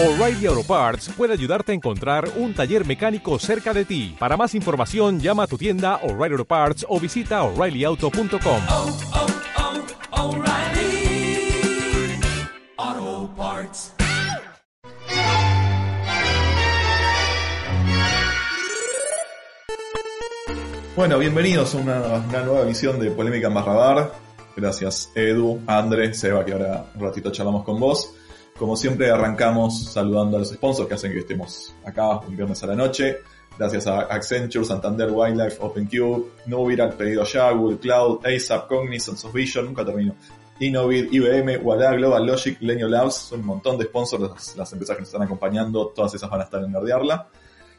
O'Reilly Auto Parts puede ayudarte a encontrar un taller mecánico cerca de ti. Para más información, llama a tu tienda O'Reilly Auto Parts o visita oreillyauto.com. oh, oh, O'Reilly Auto Parts. Bueno, bienvenidos a una, una nueva emisión de Polémica en Barra Bar. Gracias Edu, André, Seba, que ahora un ratito charlamos con vos. Como siempre arrancamos saludando a los sponsors que hacen que estemos acá un viernes a la noche. Gracias a Accenture, Santander, Wildlife, OpenCube, Nubir, al pedido ya, Google Cloud, ASAP, Cognizant, Softvision, nunca termino. Innovid, IBM, Walla, Global Logic, Lenio Labs, un montón de sponsors las, las empresas que nos están acompañando, todas esas van a estar en Nerdearla.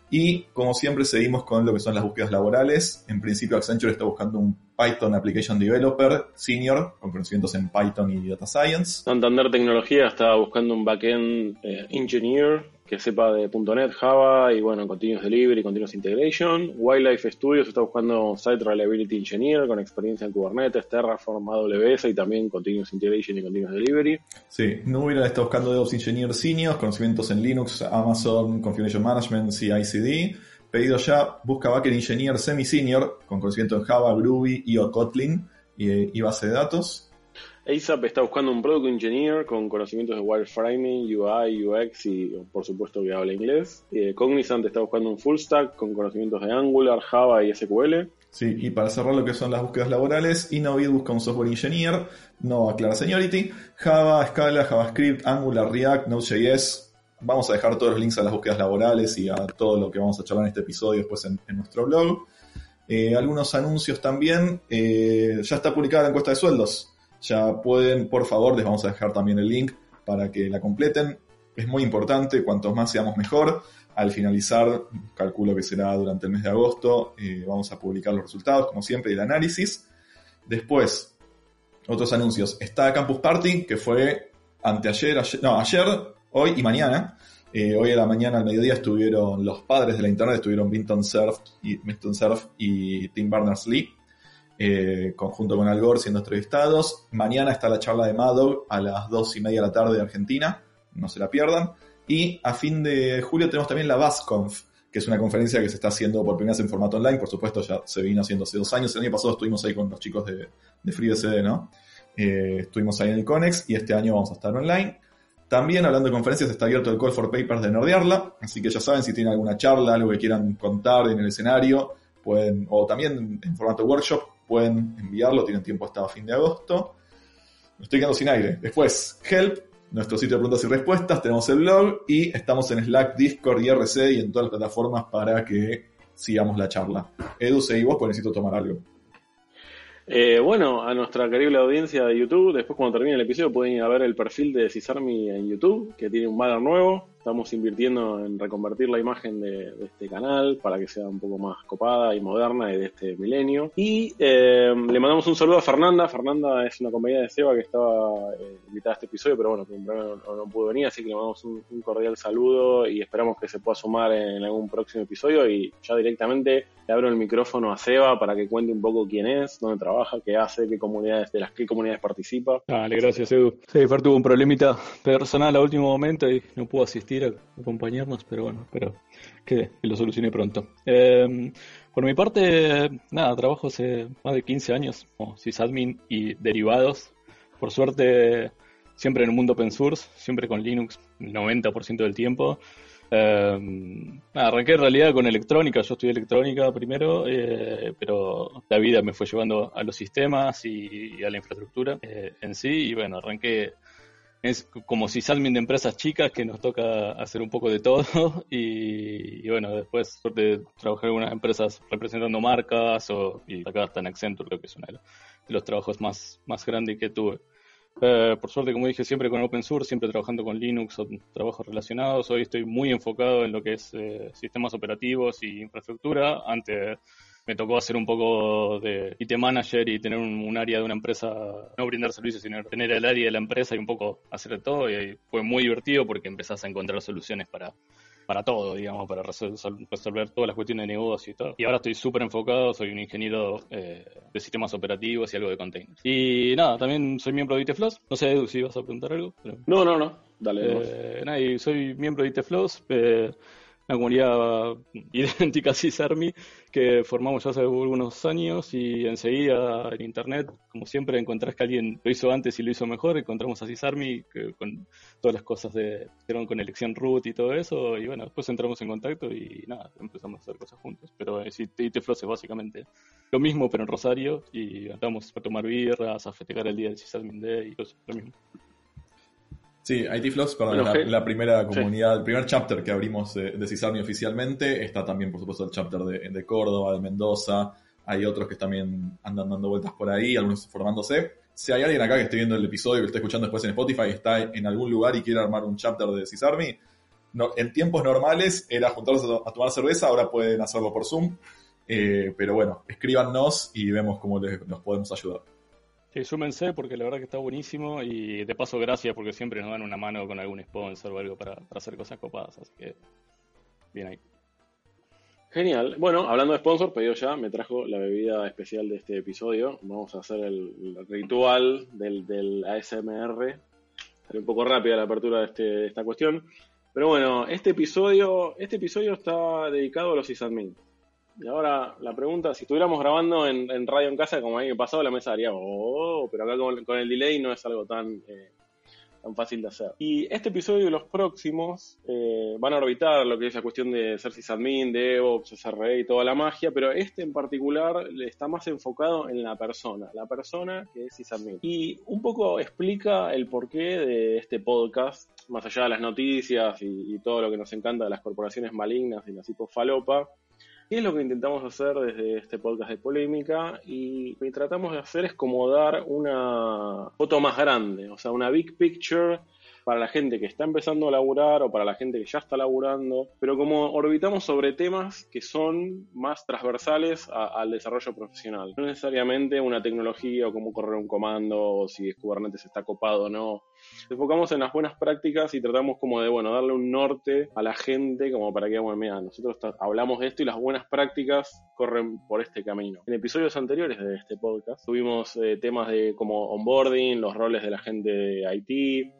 Y como siempre seguimos con lo que son las búsquedas laborales. En principio Accenture está buscando un Python Application Developer Senior con conocimientos en Python y Data Science. Santander Tecnología está buscando un backend eh, engineer que sepa de .NET, Java y bueno, Continuous Delivery, Continuous Integration. Wildlife Studios está buscando Site Reliability Engineer con experiencia en Kubernetes, Terraform, AWS y también Continuous Integration y Continuous Delivery. Sí, Nubira está buscando DevOps Engineer Senior, conocimientos en Linux, Amazon, Configuration Management, CI/CD. Pedido ya, busca Backend Engineer Semi-Senior con conocimiento en Java, Groovy y o Kotlin y, y base de datos. ASAP está buscando un Product Engineer con conocimientos de wireframing, UI, UX y por supuesto que habla inglés. Eh, Cognizant está buscando un Full Stack con conocimientos de Angular, Java y SQL. Sí, y para cerrar lo que son las búsquedas laborales, Innovid busca un software engineer, no aclara seniority, Java, Scala, JavaScript, Angular, React, Node.js. Vamos a dejar todos los links a las búsquedas laborales y a todo lo que vamos a charlar en este episodio después en, nuestro blog. Eh, algunos anuncios también. Eh, ya está publicada la encuesta de sueldos. Ya pueden, por favor, les vamos a dejar también el link para que la completen. Es muy importante, cuantos más seamos mejor. Al finalizar, calculo que será durante el mes de agosto, eh, vamos a publicar los resultados, como siempre, y el análisis. Después, otros anuncios. Está Campus Party, que fue anteayer, ayer, no, ayer, hoy y mañana. Eh, hoy a la mañana, al mediodía, estuvieron los padres de la internet, estuvieron Vinton Cerf y, y Tim Berners-Lee, eh, conjunto con Al Gore siendo entrevistados. Mañana está la charla de Maddow a las dos y media de la tarde de Argentina, no se la pierdan. Y a fin de julio tenemos también la BASConf, que es una conferencia que se está haciendo por primera vez en formato online, por supuesto ya se vino haciendo hace dos años, el año pasado estuvimos ahí con los chicos de, de FreeBCD, ¿no? Eh, estuvimos ahí en el Conex y este año vamos a estar online. También hablando de conferencias está abierto el Call for Papers de Nordearla, así que ya saben si tienen alguna charla, algo que quieran contar en el escenario, pueden, o también en formato workshop, pueden enviarlo, tienen tiempo hasta fin de agosto. Me estoy quedando sin aire. Después, Help, nuestro sitio de preguntas y respuestas, tenemos el blog y estamos en Slack, Discord y RC y en todas las plataformas para que sigamos la charla. Edu, seguí vos, pues necesito tomar algo. Eh, bueno, a nuestra querible audiencia de YouTube, después cuando termine el episodio pueden ir a ver el perfil de Cisarmi en YouTube, que tiene un banner nuevo. Estamos invirtiendo en reconvertir la imagen de, de este canal para que sea un poco más copada y moderna y de este milenio. Y eh, le mandamos un saludo a Fernanda. Fernanda es una compañera de Seba que estaba eh, invitada a este episodio, pero bueno, no, pudo venir, así que le mandamos un, un, cordial saludo y esperamos que se pueda sumar en algún próximo episodio. Y ya directamente le abro el micrófono a Seba para que cuente un poco quién es, dónde trabaja, qué hace, qué comunidades, de las qué comunidades participa. Dale, gracias Edu. Sí, Fer tuvo un problemita personal a último momento y no pudo asistir acompañarnos, pero bueno, espero que, que lo solucione pronto. Eh, por mi parte, nada, trabajo hace más de 15 años como sysadmin y derivados. Por suerte, siempre en el mundo open source, siempre con Linux el 90% del tiempo. Nada, arranqué en realidad con electrónica, yo estudié electrónica primero, eh, pero la vida me fue llevando a los sistemas y, y a la infraestructura eh, en sí, y bueno, arranqué es como si salmen de empresas chicas que nos toca hacer un poco de todo y, bueno, después suerte trabajé en algunas empresas representando marcas o, y acá está en Accenture, creo que es uno de los trabajos más, más grandes que tuve. Eh, por suerte, como dije, siempre con open source, siempre trabajando con Linux o trabajos relacionados. Hoy estoy muy enfocado en lo que es eh, sistemas operativos y infraestructura. Antes me tocó hacer un poco de IT manager y tener un, un, área de una empresa, no brindar servicios, sino tener el área de la empresa y un poco hacer de todo. Y fue muy divertido porque empezás a encontrar soluciones para, para todo, digamos, para resol- sol- resolver todas las cuestiones de negocio y todo. Y ahora estoy súper enfocado, soy un ingeniero eh, de sistemas operativos y algo de containers. Y nada, también soy miembro de ITFloss. No sé, Edu, si vas a preguntar algo. pero- No, no, no. Dale. eh, nada, y soy miembro de ITFloss, eh, una comunidad idéntica a CISARMI que formamos ya hace algunos años y enseguida en internet, como siempre, encontrás que alguien lo hizo antes y lo hizo mejor, encontramos a CISARMI que- con todas las cosas de con elección root y todo eso, y bueno, después entramos en contacto y nada, empezamos a hacer cosas juntos. Pero ITFloss es básicamente lo mismo, pero en Rosario, y andamos a tomar birras, a festejar el día del CISARMI Day y cosas, lo mismo. Sí, IT Flows, perdón, Bueno, la, primera comunidad, el primer chapter que abrimos eh, de CISARMI oficialmente. Está también, por supuesto, el chapter de, de Córdoba, de Mendoza. Hay otros que también andan dando vueltas por ahí, algunos formándose. Si hay alguien acá que esté viendo el episodio, que esté escuchando después en Spotify, está en algún lugar y quiere armar un chapter de CISARMI, no, en tiempos normales era juntarse a, a tomar cerveza, ahora pueden hacerlo por Zoom. Eh, pero bueno, escríbanos y vemos cómo les, nos podemos ayudar. Sí, súmense porque la verdad que está buenísimo y de paso gracias porque siempre nos dan una mano con algún sponsor o algo para, hacer cosas copadas, así que bien ahí. Genial. Bueno, hablando de sponsor, pedido ya, me trajo la bebida especial de este episodio. Vamos a hacer el, ritual del, del ASMR. Será un poco rápida la apertura de, este- de esta cuestión. Pero bueno, este episodio, este episodio está dedicado a los sysadmin. Y ahora la pregunta, si estuviéramos grabando en, radio en casa, como año pasado, la mesa haría, oh, pero acá con, el delay no es algo tan, eh, tan fácil de hacer. Y este episodio y los próximos eh, van a orbitar lo que es la cuestión de ser sysadmin, DevOps, SRE y toda la magia, pero este en particular está más enfocado en la persona, la persona que es sysadmin. Y un poco explica el porqué de este podcast, más allá de las noticias y, y todo lo que nos encanta de las corporaciones malignas y las hipofalopa. ¿Qué es lo que intentamos hacer desde este podcast de polémica? Y lo que tratamos de hacer es como dar una foto más grande, o sea, una big picture para la gente que está empezando a laburar o para la gente que ya está laburando, pero como orbitamos sobre temas que son más transversales a- al desarrollo profesional. No necesariamente una tecnología o cómo correr un comando o si Kubernetes está copado o no. Enfocamos en las buenas prácticas y tratamos como de, bueno, darle un norte a la gente como para que, bueno, mira, nosotros hablamos de esto y las buenas prácticas corren por este camino. En episodios anteriores de este podcast tuvimos eh, temas de como onboarding, los roles de la gente de IT.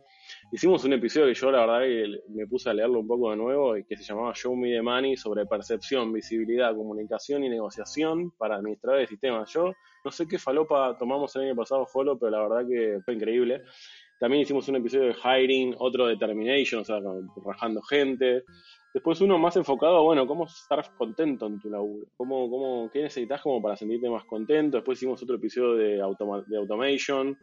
Hicimos un episodio que yo la verdad que me puse a leerlo un poco de nuevo y que se llamaba Show Me the Money sobre percepción, visibilidad, comunicación y negociación para administradores de sistemas. Yo no sé qué falopa tomamos el año pasado, Folo, pero la verdad que fue increíble. También hicimos un episodio de hiring, otro de termination, o sea, rajando gente. Después uno más enfocado, bueno, cómo estar contento en tu laburo. Cómo, cómo, ¿Qué necesitas como para sentirte más contento? Después hicimos otro episodio de, automa- de automation.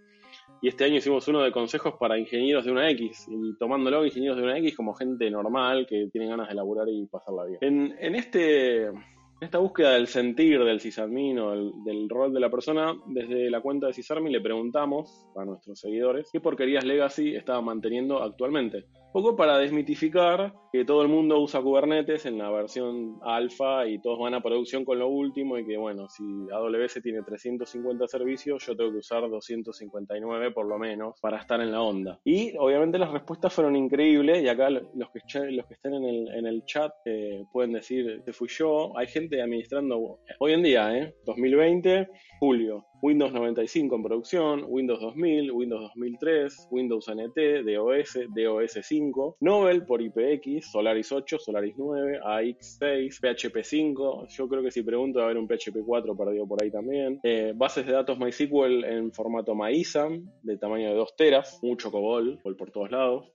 Y este año hicimos uno de consejos para ingenieros de una X. Y tomándolo ingenieros de una X como gente normal que tiene ganas de laburar y pasarla bien. En, en este... Esta búsqueda del sentir del sysadmin o del, rol de la persona, desde la cuenta de Sysarmin le preguntamos a nuestros seguidores qué porquerías legacy estaban manteniendo actualmente. Poco para desmitificar que todo el mundo usa Kubernetes en la versión alfa y todos van a producción con lo último y que bueno, si AWS tiene 350 servicios, yo tengo que usar 259 por lo menos para estar en la onda. Y obviamente las respuestas fueron increíbles y acá los que, los que estén en el, en el chat eh, pueden decir, este fui yo. Hay gente administrando hoy en día, ¿eh? 2020, julio. Windows 95 en producción, Windows 2000, Windows 2003, Windows NT, DOS, DOS 5, Nobel por IPX, Solaris 8, Solaris 9, AX6, PHP 5. Yo creo que si pregunto va a haber un PHP 4 perdido por ahí también. Eh, bases de datos MySQL en formato MyISAM de tamaño de 2 teras, mucho COBOL por por todos lados.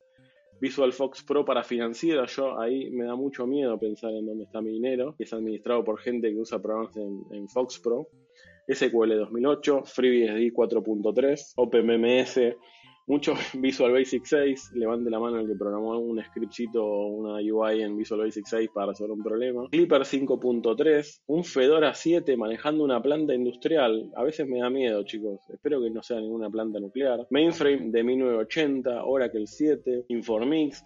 Visual Fox Pro para financiera, yo ahí me da mucho miedo pensar en dónde está mi dinero, que es administrado por gente que usa programas en, en Fox Pro. SQL 2008, FreeBSD 4.3, OpenMMS, mucho Visual Basic 6, levante la mano el que programó un scriptcito o una UI en Visual Basic 6 para resolver un problema. Clipper 5.3, un Fedora 7 manejando una planta industrial, a veces me da miedo chicos, espero que no sea ninguna planta nuclear. Mainframe de 1980, Oracle 7, Informix.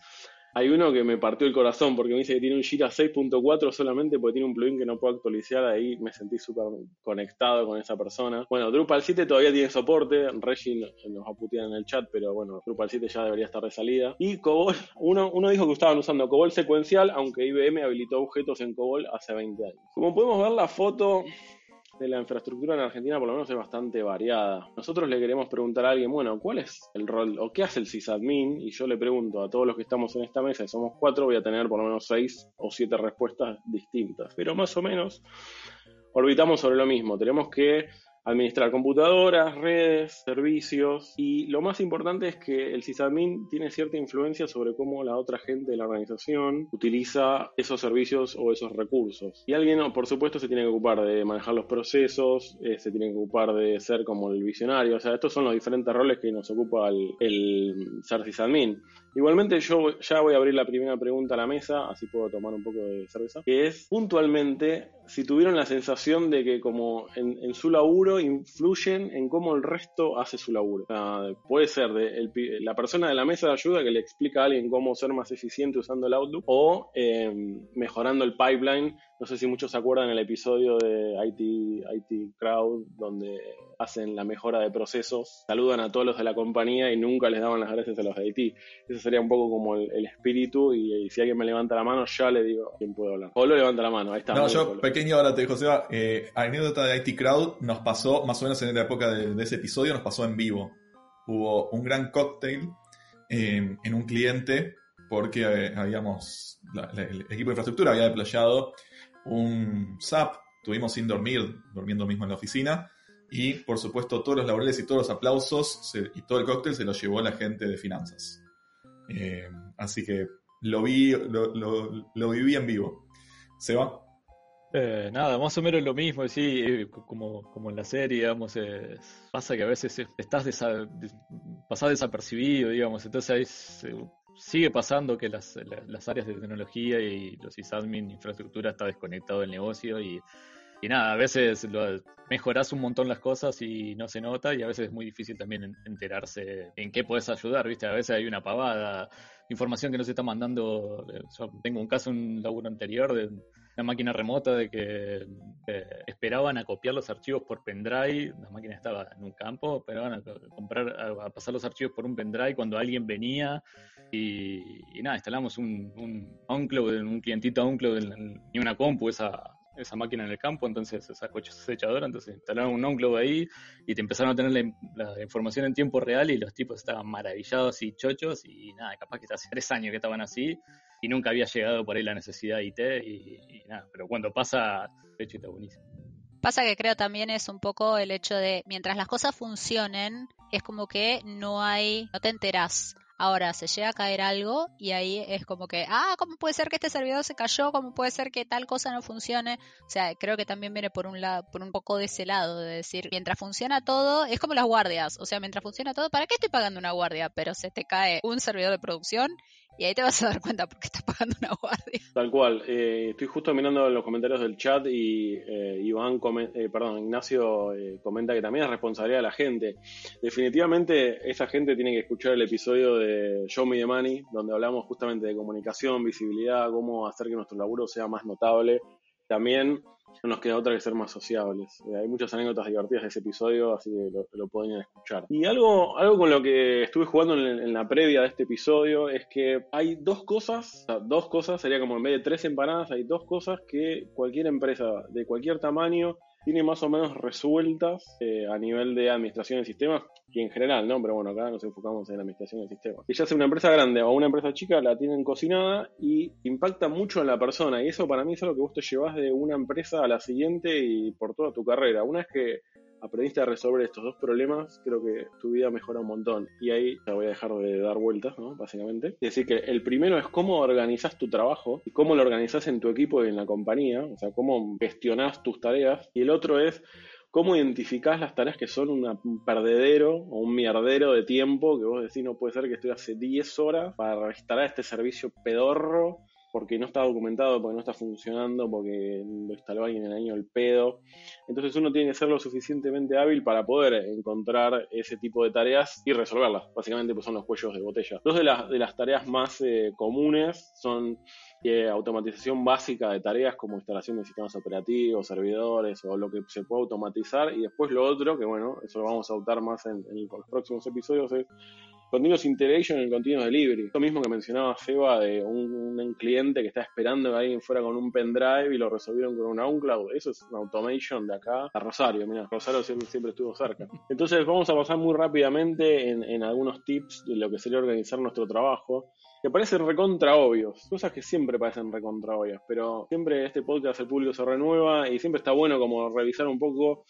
Hay uno que me partió el corazón porque me dice que tiene un Jira 6.4 solamente porque tiene un plugin que no puedo actualizar. Ahí me sentí súper conectado con esa persona. Bueno, Drupal 7 todavía tiene soporte. Reggie nos va en el chat, pero bueno, Drupal 7 ya debería estar de salida. Y COBOL, uno, uno dijo que estaban usando COBOL secuencial, aunque IBM habilitó objetos en COBOL hace 20 años. Como podemos ver, la foto de la infraestructura en Argentina por lo menos es bastante variada. Nosotros le queremos preguntar a alguien, bueno, ¿cuál es el rol o qué hace el sysadmin? Y yo le pregunto a todos los que estamos en esta mesa, y somos cuatro, voy a tener por lo menos seis o siete respuestas distintas. Pero más o menos orbitamos sobre lo mismo. Tenemos que administrar computadoras, redes, servicios y lo más importante es que el sysadmin tiene cierta influencia sobre cómo la otra gente de la organización utiliza esos servicios o esos recursos. Y alguien, por supuesto, se tiene que ocupar de manejar los procesos, eh, se tiene que ocupar de ser como el visionario, o sea, estos son los diferentes roles que nos ocupa el, el ser sysadmin. Igualmente yo ya voy a abrir la primera pregunta a la mesa, así puedo tomar un poco de cerveza, que es puntualmente si tuvieron la sensación de que como en, su laburo influyen en cómo el resto hace su laburo. puede ser de la persona de la mesa de ayuda que le explica a alguien cómo ser más eficiente usando el Outlook o eh, mejorando el pipeline no sé si muchos se acuerdan el episodio de IT, IT Crowd, donde hacen la mejora de procesos, saludan a todos los de la compañía y nunca les daban las gracias a los de IT. Sería un poco como el, espíritu y, si alguien me levanta la mano, ya le digo quién puede hablar. O lo levanta la mano, ahí está. No, yo, pequeño ahora te José, eh, anécdota de IT Crowd nos pasó, más o menos en la época de, ese episodio, nos pasó en vivo. Hubo un gran cóctel eh, en un cliente porque eh, habíamos, el equipo de infraestructura había deployado un SAP, tuvimos sin dormir, durmiendo mismo en la oficina, y por supuesto todos los laureles y todos los aplausos y todo el cóctel se lo llevó la gente de finanzas. Eh, así que lo vi, lo, viví en vivo. ¿Se va? Eh, nada, más o menos lo mismo, sí, eh, como, como en la serie, digamos, pasa que a veces estás desa, pasás desapercibido, digamos, entonces ahí sigue pasando que las, las, áreas de tecnología y los sysadmin, infraestructura, está desconectado del negocio y, y nada, a veces lo, mejorás un montón las cosas y no se nota y a veces es muy difícil también enterarse en qué puedes ayudar, ¿viste? A veces hay una pavada, información que no se está mandando. Yo tengo un caso, un laburo anterior de una máquina remota de que esperaban a copiar los archivos por pendrive, la máquina estaba en un campo, esperaban a comprar, a, pasar los archivos por un pendrive cuando alguien venía y, nada, instalamos un, un OnCloud, un clientito OnCloud y una compu, esa esa máquina en el campo, entonces esa cosechadora, entonces instalaron un OnCloud ahí y te empezaron a tener la, información en tiempo real y los tipos estaban maravillados y chochos y nada, capaz que hace tres años que estaban así y nunca había llegado por ahí la necesidad de IT y, nada, pero cuando pasa, de hecho está buenísimo. Pasa que creo también es un poco el hecho de mientras las cosas funcionen, es como que no hay, no te enterás Ahora se llega a caer algo y ahí es como que, ah, ¿cómo puede ser que este servidor se cayó? ¿Cómo puede ser que tal cosa no funcione? O sea, creo que también viene por un lado, por un poco de ese lado, de decir, mientras funciona todo, es como las guardias. O sea, mientras funciona todo, ¿para qué estoy pagando una guardia? Pero se te cae un servidor de producción y ahí te vas a dar cuenta porque estás pagando una guardia. Tal cual. Eh, estoy justo mirando los comentarios del chat y eh, Iván, eh, perdón, Ignacio comenta que también es responsabilidad de la gente. Definitivamente esa gente tiene que escuchar el episodio de Show Me the Money, donde hablamos justamente de comunicación, visibilidad, cómo hacer que nuestro laburo sea más notable. También no nos queda otra que ser más sociables. Eh, hay muchas anécdotas divertidas de ese episodio, así que lo, pueden escuchar. Y algo, algo con lo que estuve jugando en, la previa de este episodio es que hay dos cosas, dos cosas, sería como en vez de tres empanadas, hay dos cosas que cualquier empresa de cualquier tamaño tiene más o menos resueltas eh, a nivel de administración de sistemas y en general, ¿no? Pero bueno, acá nos enfocamos en la administración de sistemas. Y ya sea una empresa grande o una empresa chica, la tienen cocinada y impacta mucho en la persona. Y eso para mí es lo que vos te llevas de una empresa a la siguiente y por toda tu carrera. Una vez que aprendiste a resolver estos dos problemas, creo que tu vida mejora un montón. Y ahí ya voy a dejar de dar vueltas, ¿no? Básicamente. Es decir, que el primero es cómo organizas tu trabajo y cómo lo organizas en tu equipo y en la compañía, o sea, cómo gestionas tus tareas. Y el otro es cómo identificás las tareas que son un perdedero o un mierdero de tiempo, que vos decís, no puede ser que estoy hace 10 horas para instalar este servicio pedorro porque no está documentado, porque no está funcionando, porque lo instaló alguien en el año del pedo. Entonces uno tiene que ser lo suficientemente hábil para poder encontrar ese tipo de tareas y resolverlas. Básicamente pues son los cuellos de botella. Dos de las, de las tareas más eh, comunes son eh, automatización básica de tareas como instalación de sistemas operativos, servidores o lo que se puede automatizar. Y después lo otro, que bueno, eso lo vamos a adoptar más en los próximos episodios, es Continuous Integration en Continuous Delivery. Lo mismo que mencionaba Seba de un, un, cliente que está esperando que alguien fuera con un pendrive y lo resolvieron con una OnCloud. Eso es una automation de acá a Rosario. Mira, Rosario siempre, siempre, estuvo cerca. Entonces vamos a pasar muy rápidamente en, en algunos tips de lo que sería organizar nuestro trabajo que parecen recontra obvios, cosas que siempre parecen recontra obvias, pero siempre este podcast el público se renueva y siempre está bueno como revisar un poco.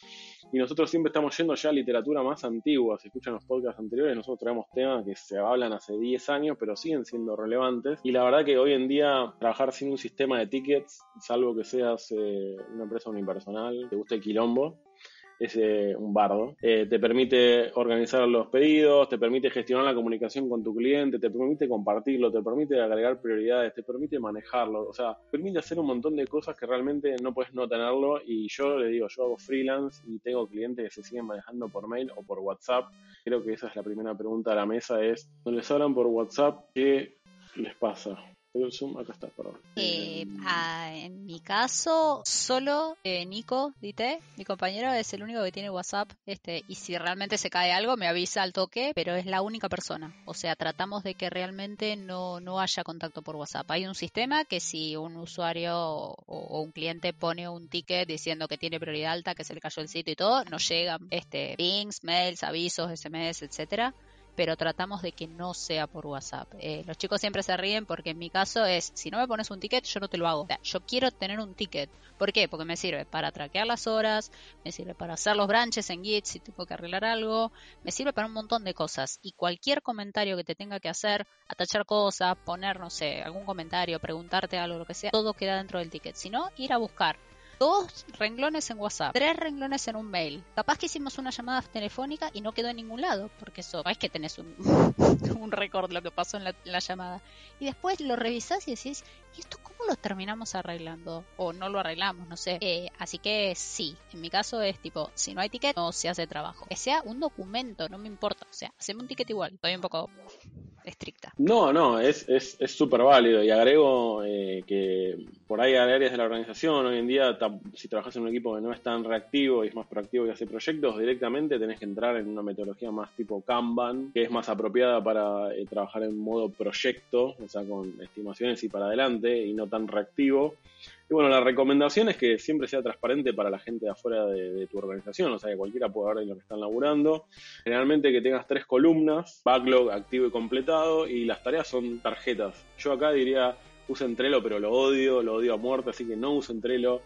Y nosotros siempre estamos yendo ya a literatura más antigua, si escuchan los podcasts anteriores, nosotros traemos temas que se hablan hace 10 años pero siguen siendo relevantes. Y la verdad que hoy en día trabajar sin un sistema de tickets, salvo que seas eh, una empresa unipersonal, te guste el quilombo, es un bardo. Eh, te permite organizar los pedidos, te permite gestionar la comunicación con tu cliente, te permite compartirlo, te permite agregar prioridades, te permite manejarlo, o sea, permite hacer un montón de cosas que realmente no puedes no tenerlo y yo le digo, yo hago freelance y tengo clientes que se siguen manejando por mail o por WhatsApp. Creo que esa es la primera pregunta a la mesa, es, cuando les hablan por WhatsApp, ¿qué les pasa? El Zoom, acá está, perdón. Eh, ah, en mi caso, solo eh, Nico, Dite, mi compañero, es el único que tiene WhatsApp. Este, y si realmente se cae algo, me avisa al toque, pero es la única persona. O sea, tratamos de que realmente no, no haya contacto por WhatsApp. Hay un sistema que si un usuario o, o un cliente pone un ticket diciendo que tiene prioridad alta, que se le cayó el sitio y todo, nos llegan este, pings, mails, avisos, SMS, etcétera pero tratamos de que no sea por WhatsApp. Eh, los chicos siempre se ríen porque en mi caso es, si no me pones un ticket, yo no te lo hago. O sea, yo quiero tener un ticket. ¿Por qué? Porque me sirve para traquear las horas, me sirve para hacer los branches en Git si tengo que arreglar algo, me sirve para un montón de cosas. Y cualquier comentario que te tenga que hacer, atachar cosas, poner, no sé, algún comentario, preguntarte algo, lo que sea, todo queda dentro del ticket. Si no, ir a buscar dos renglones en WhatsApp, tres renglones en un mail. Capaz que hicimos una llamada telefónica y no quedó en ningún lado, porque eso, es que tenés un, un récord lo que pasó en la, la, llamada. Y después lo revisás y decís, ¿y esto cómo lo terminamos arreglando? O no lo arreglamos, no sé. Eh, así que sí, en mi caso es tipo, si no hay ticket, no se hace trabajo. Que sea un documento, no me importa. O sea, haceme un ticket igual. Estoy un poco estricta. No, no, es súper es, válido y agrego eh, que por ahí hay áreas de la organización, hoy en día si trabajas en un equipo que no es tan reactivo y es más proactivo y hace proyectos, directamente tenés que entrar en una metodología más tipo Kanban, que es más apropiada para eh, trabajar en modo proyecto, o sea, con estimaciones y para adelante y no tan reactivo. Y bueno, la recomendación es que siempre sea transparente para la gente de afuera de, tu organización, o sea, que cualquiera pueda ver lo que están laburando. Generalmente que tengas tres columnas, backlog activo y completado, y las tareas son tarjetas. Yo acá diría, usen Trello, pero lo odio, lo odio a muerte, así que no usen Trello.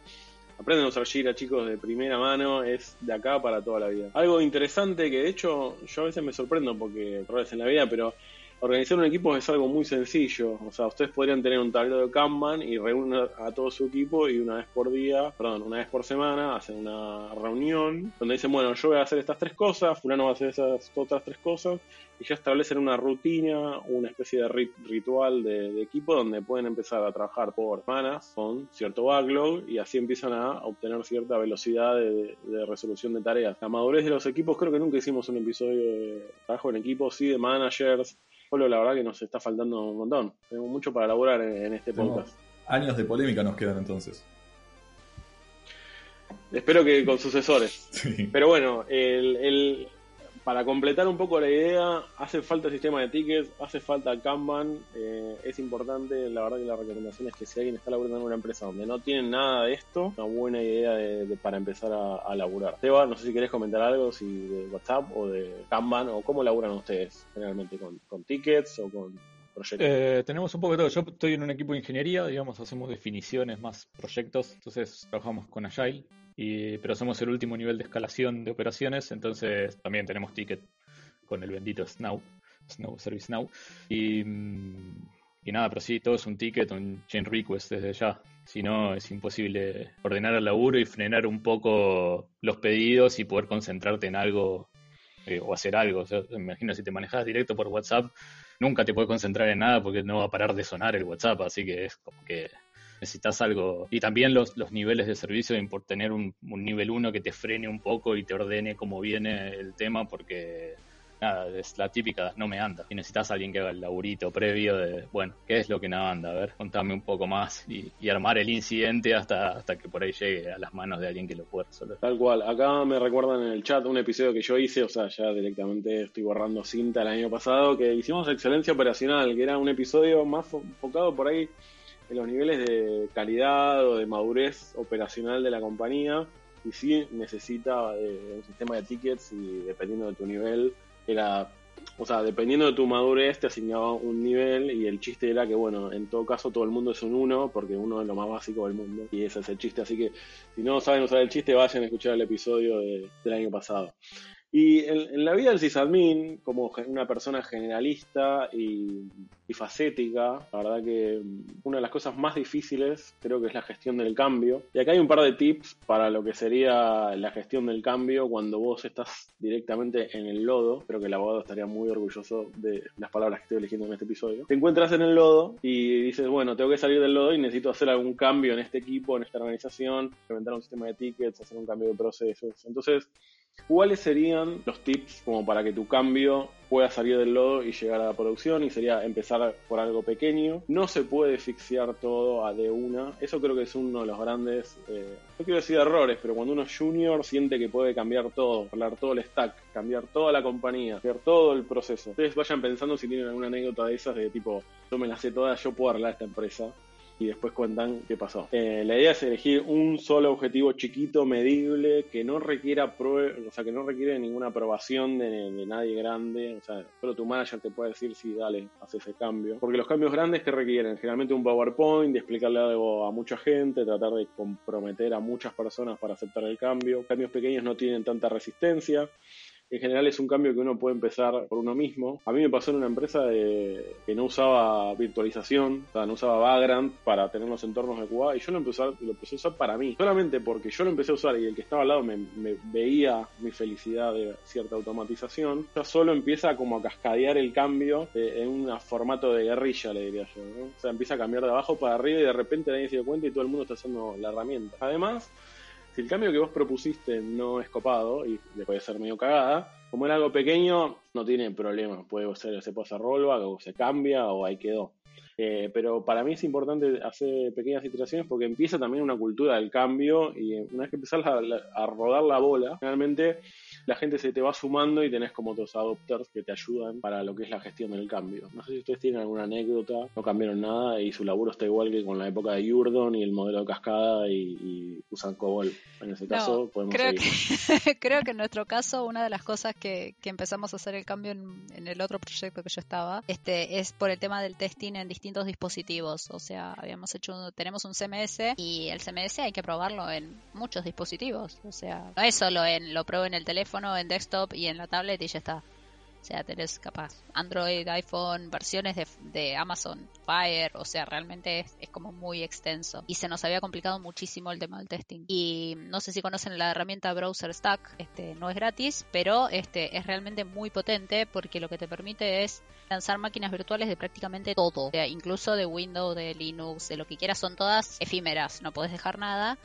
Aprenden a usar Jira, chicos, de primera mano, es de acá para toda la vida. Algo interesante que de hecho yo a veces me sorprendo porque errores en la vida, pero organizar un equipo es algo muy sencillo. O sea, ustedes podrían tener un tablero de Kanban y reúnen a todo su equipo y una vez por día, perdón, una vez por semana hacen una reunión donde dicen, bueno, yo voy a hacer estas tres cosas, fulano va a hacer esas otras tres cosas y ya establecen una rutina, una especie de rit ritual de, de, equipo donde pueden empezar a trabajar por semanas con cierto backlog y así empiezan a obtener cierta velocidad de, de, resolución de tareas. La madurez de los equipos, creo que nunca hicimos un episodio de trabajo en equipo, sí, de managers. Solo la verdad que nos está faltando un montón. Tenemos mucho para elaborar en, en este Tenemos podcast. Años de polémica nos quedan entonces. Espero que con sucesores. Sí. Pero bueno, el, el, para completar un poco la idea, hace falta el sistema de tickets, hace falta Kanban, eh, es importante, la verdad que la recomendación es que si alguien está laburando en una empresa donde no tienen nada de esto, una buena idea de, para empezar a, a, laburar. Seba, no sé si querés comentar algo, si de WhatsApp o de Kanban, o cómo laburan ustedes generalmente, con, con tickets o con Eh, tenemos un poco de todo, yo estoy en un equipo de ingeniería, digamos, hacemos definiciones más proyectos, entonces trabajamos con Agile, y, pero somos el último nivel de escalación de operaciones, entonces también tenemos ticket con el bendito Snow, Service Now. Y, y nada, pero sí, todo es un ticket, un chain request desde ya. Si no, es imposible ordenar el laburo y frenar un poco los pedidos y poder concentrarte en algo eh, o hacer algo. O imagino si te manejas directo por WhatsApp, nunca te puedes concentrar en nada porque no va a parar de sonar el WhatsApp, así que es como que necesitas algo. Y también los, los niveles de servicio, por tener un, un nivel 1 que te frene un poco y te ordene cómo viene el tema, porque nada, es la típica, no me anda. Y necesitas alguien que haga el laburito previo de, bueno, ¿qué es lo que no anda? A ver, contame un poco más y, y armar el incidente hasta, hasta que por ahí llegue a las manos de alguien que lo pueda resolver. Tal cual. Acá me recuerdan en el chat un episodio que yo hice, o sea, ya directamente estoy borrando cinta el año pasado, que hicimos Excelencia Operacional, que era un episodio más fo- enfocado por ahí en los niveles de calidad o de madurez operacional de la compañía. Y sí necesita eh, un sistema de tickets y dependiendo de tu nivel, era o sea, dependiendo de tu madurez te asignaba un nivel y el chiste era que, bueno, en todo caso todo el mundo es un uno porque uno es lo más básico del mundo y ese es el chiste. Así que si no saben usar el chiste, vayan a escuchar el episodio de- del año pasado. Y en, la vida del sysadmin, como una persona generalista y, y facética, la verdad que mm, una de las cosas más difíciles creo que es la gestión del cambio. Y acá hay un par de tips para lo que sería la gestión del cambio cuando vos estás directamente en el lodo. Creo que el abogado estaría muy orgulloso de las palabras que estoy eligiendo en este episodio. Te encuentras en el lodo y dices, bueno, tengo que salir del lodo y necesito hacer algún cambio en este equipo, en esta organización, implementar un sistema de tickets, hacer un cambio de procesos. Entonces, ¿Cuáles serían los tips como para que tu cambio pueda salir del lodo y llegar a la producción? Y sería empezar por algo pequeño. No se puede asfixiar todo a de una. Eso creo que es uno de los grandes, eh, no quiero decir errores, pero cuando uno es junior siente que puede cambiar todo, hablar todo el stack, cambiar toda la compañía, cambiar todo el proceso. Ustedes vayan pensando si tienen alguna anécdota de esas de tipo, yo me la sé toda, yo puedo arreglar esta empresa y después cuentan qué pasó. Eh, la idea es elegir un solo objetivo chiquito, medible, que no requiera que no requiere ninguna aprobación de, nadie grande. O sea, solo tu manager te puede decir si dale, haz ese cambio. Porque los cambios grandes que requieren generalmente un PowerPoint, de explicarle algo a mucha gente, tratar de comprometer a muchas personas para aceptar el cambio. Cambios pequeños no tienen tanta resistencia en general es un cambio que uno puede empezar por uno mismo. A mí me pasó en una empresa de- que no usaba virtualización, o sea, no usaba Vagrant para tener los entornos de QA y yo lo empecé, a, lo empecé a usar para mí. Solamente porque yo lo empecé a usar y el que estaba al lado me, veía mi felicidad de cierta automatización, ya solo empieza como a cascadear el cambio eh, en un formato de guerrilla, le diría yo. ¿no? O sea, empieza a cambiar de abajo para arriba y de repente nadie se dio cuenta y todo el mundo está usando la herramienta. Además, si el cambio que vos propusiste no es copado y le puede ser medio cagada, como era algo pequeño, no tiene problema. Puede ser, se puede hacer rollback o se cambia o ahí quedó. Eh, pero para mí es importante hacer pequeñas iteraciones porque empieza también una cultura del cambio y una vez que empezás a, a rodar la bola, realmente la gente se te va sumando y tenés como otros adopters que te ayudan para lo que es la gestión del cambio. No sé si ustedes tienen alguna anécdota, no cambiaron nada y su laburo está igual que con la época de Urdon y el modelo de cascada y, y usan COBOL. En ese caso No, podemos creo seguir. que, creo que en nuestro caso una de las cosas que, que empezamos a hacer el cambio en, en el otro proyecto que yo estaba este es por el tema del testing en distintos dispositivos o sea habíamos hecho tenemos un CMS y el CMS hay que probarlo en muchos dispositivos o sea no es solo en lo pruebo en el teléfono en desktop y en la tablet y ya está o sea, tenés capaz Android, iPhone, versiones de, de Amazon Fire, o sea, realmente es, es como muy extenso. Y se nos había complicado muchísimo el tema del testing. Y no sé si conocen la herramienta Browser Stack, este no es gratis, pero este es realmente muy potente porque lo que te permite es lanzar máquinas virtuales de prácticamente todo, o sea, incluso de Windows, de Linux, de lo que quieras, son todas efímeras, no podés dejar nada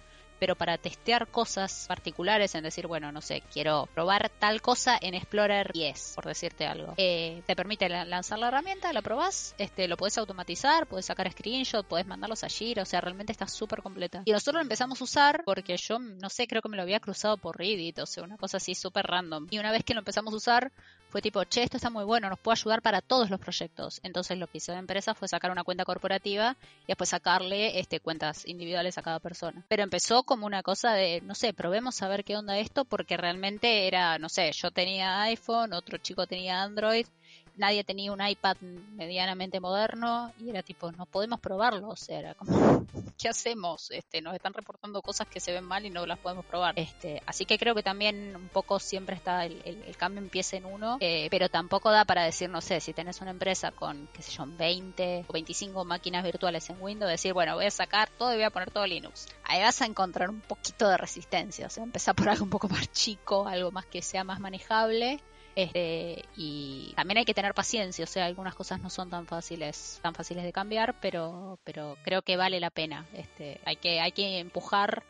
pero para testear cosas particulares, en decir, bueno, no sé, quiero probar tal cosa en Explorer 10, por decirte algo. Eh, te permite la- lanzar la herramienta, la probás, este, lo podés automatizar, podés sacar screenshot, podés mandarlos a Giro, o sea, realmente está súper completa. Y nosotros lo empezamos a usar porque yo, no sé, creo que me lo había cruzado por Reddit, o sea, una cosa así súper random. Y una vez que lo empezamos a usar, fue tipo, che, esto está muy bueno, nos puede ayudar para todos los proyectos. Entonces lo que hizo la empresa fue sacar una cuenta corporativa y después sacarle este, cuentas individuales a cada persona. Pero empezó como una cosa de, no sé, probemos a ver qué onda esto, porque realmente era, no sé, yo tenía iPhone, otro chico tenía Android, nadie tenía un iPad medianamente moderno y era tipo, no podemos probarlo, o sea, era como, ¿qué hacemos? Este, nos están reportando cosas que se ven mal y no las podemos probar. Este, así que creo que también un poco siempre está el, cambio empieza en uno, eh, pero tampoco da para decir, no sé, si tenés una empresa con, qué sé yo, 20 o 25 máquinas virtuales en Windows, decir, bueno, voy a sacar todo y voy a poner todo Linux. Ahí vas a encontrar un poquito de resistencia, o sea, empezar por algo un poco más chico, algo más que sea más manejable Este, y también hay que tener paciencia, o sea, algunas cosas no son tan fáciles, tan fáciles de cambiar, pero, pero creo que vale la pena. Este, hay que, hay que empujar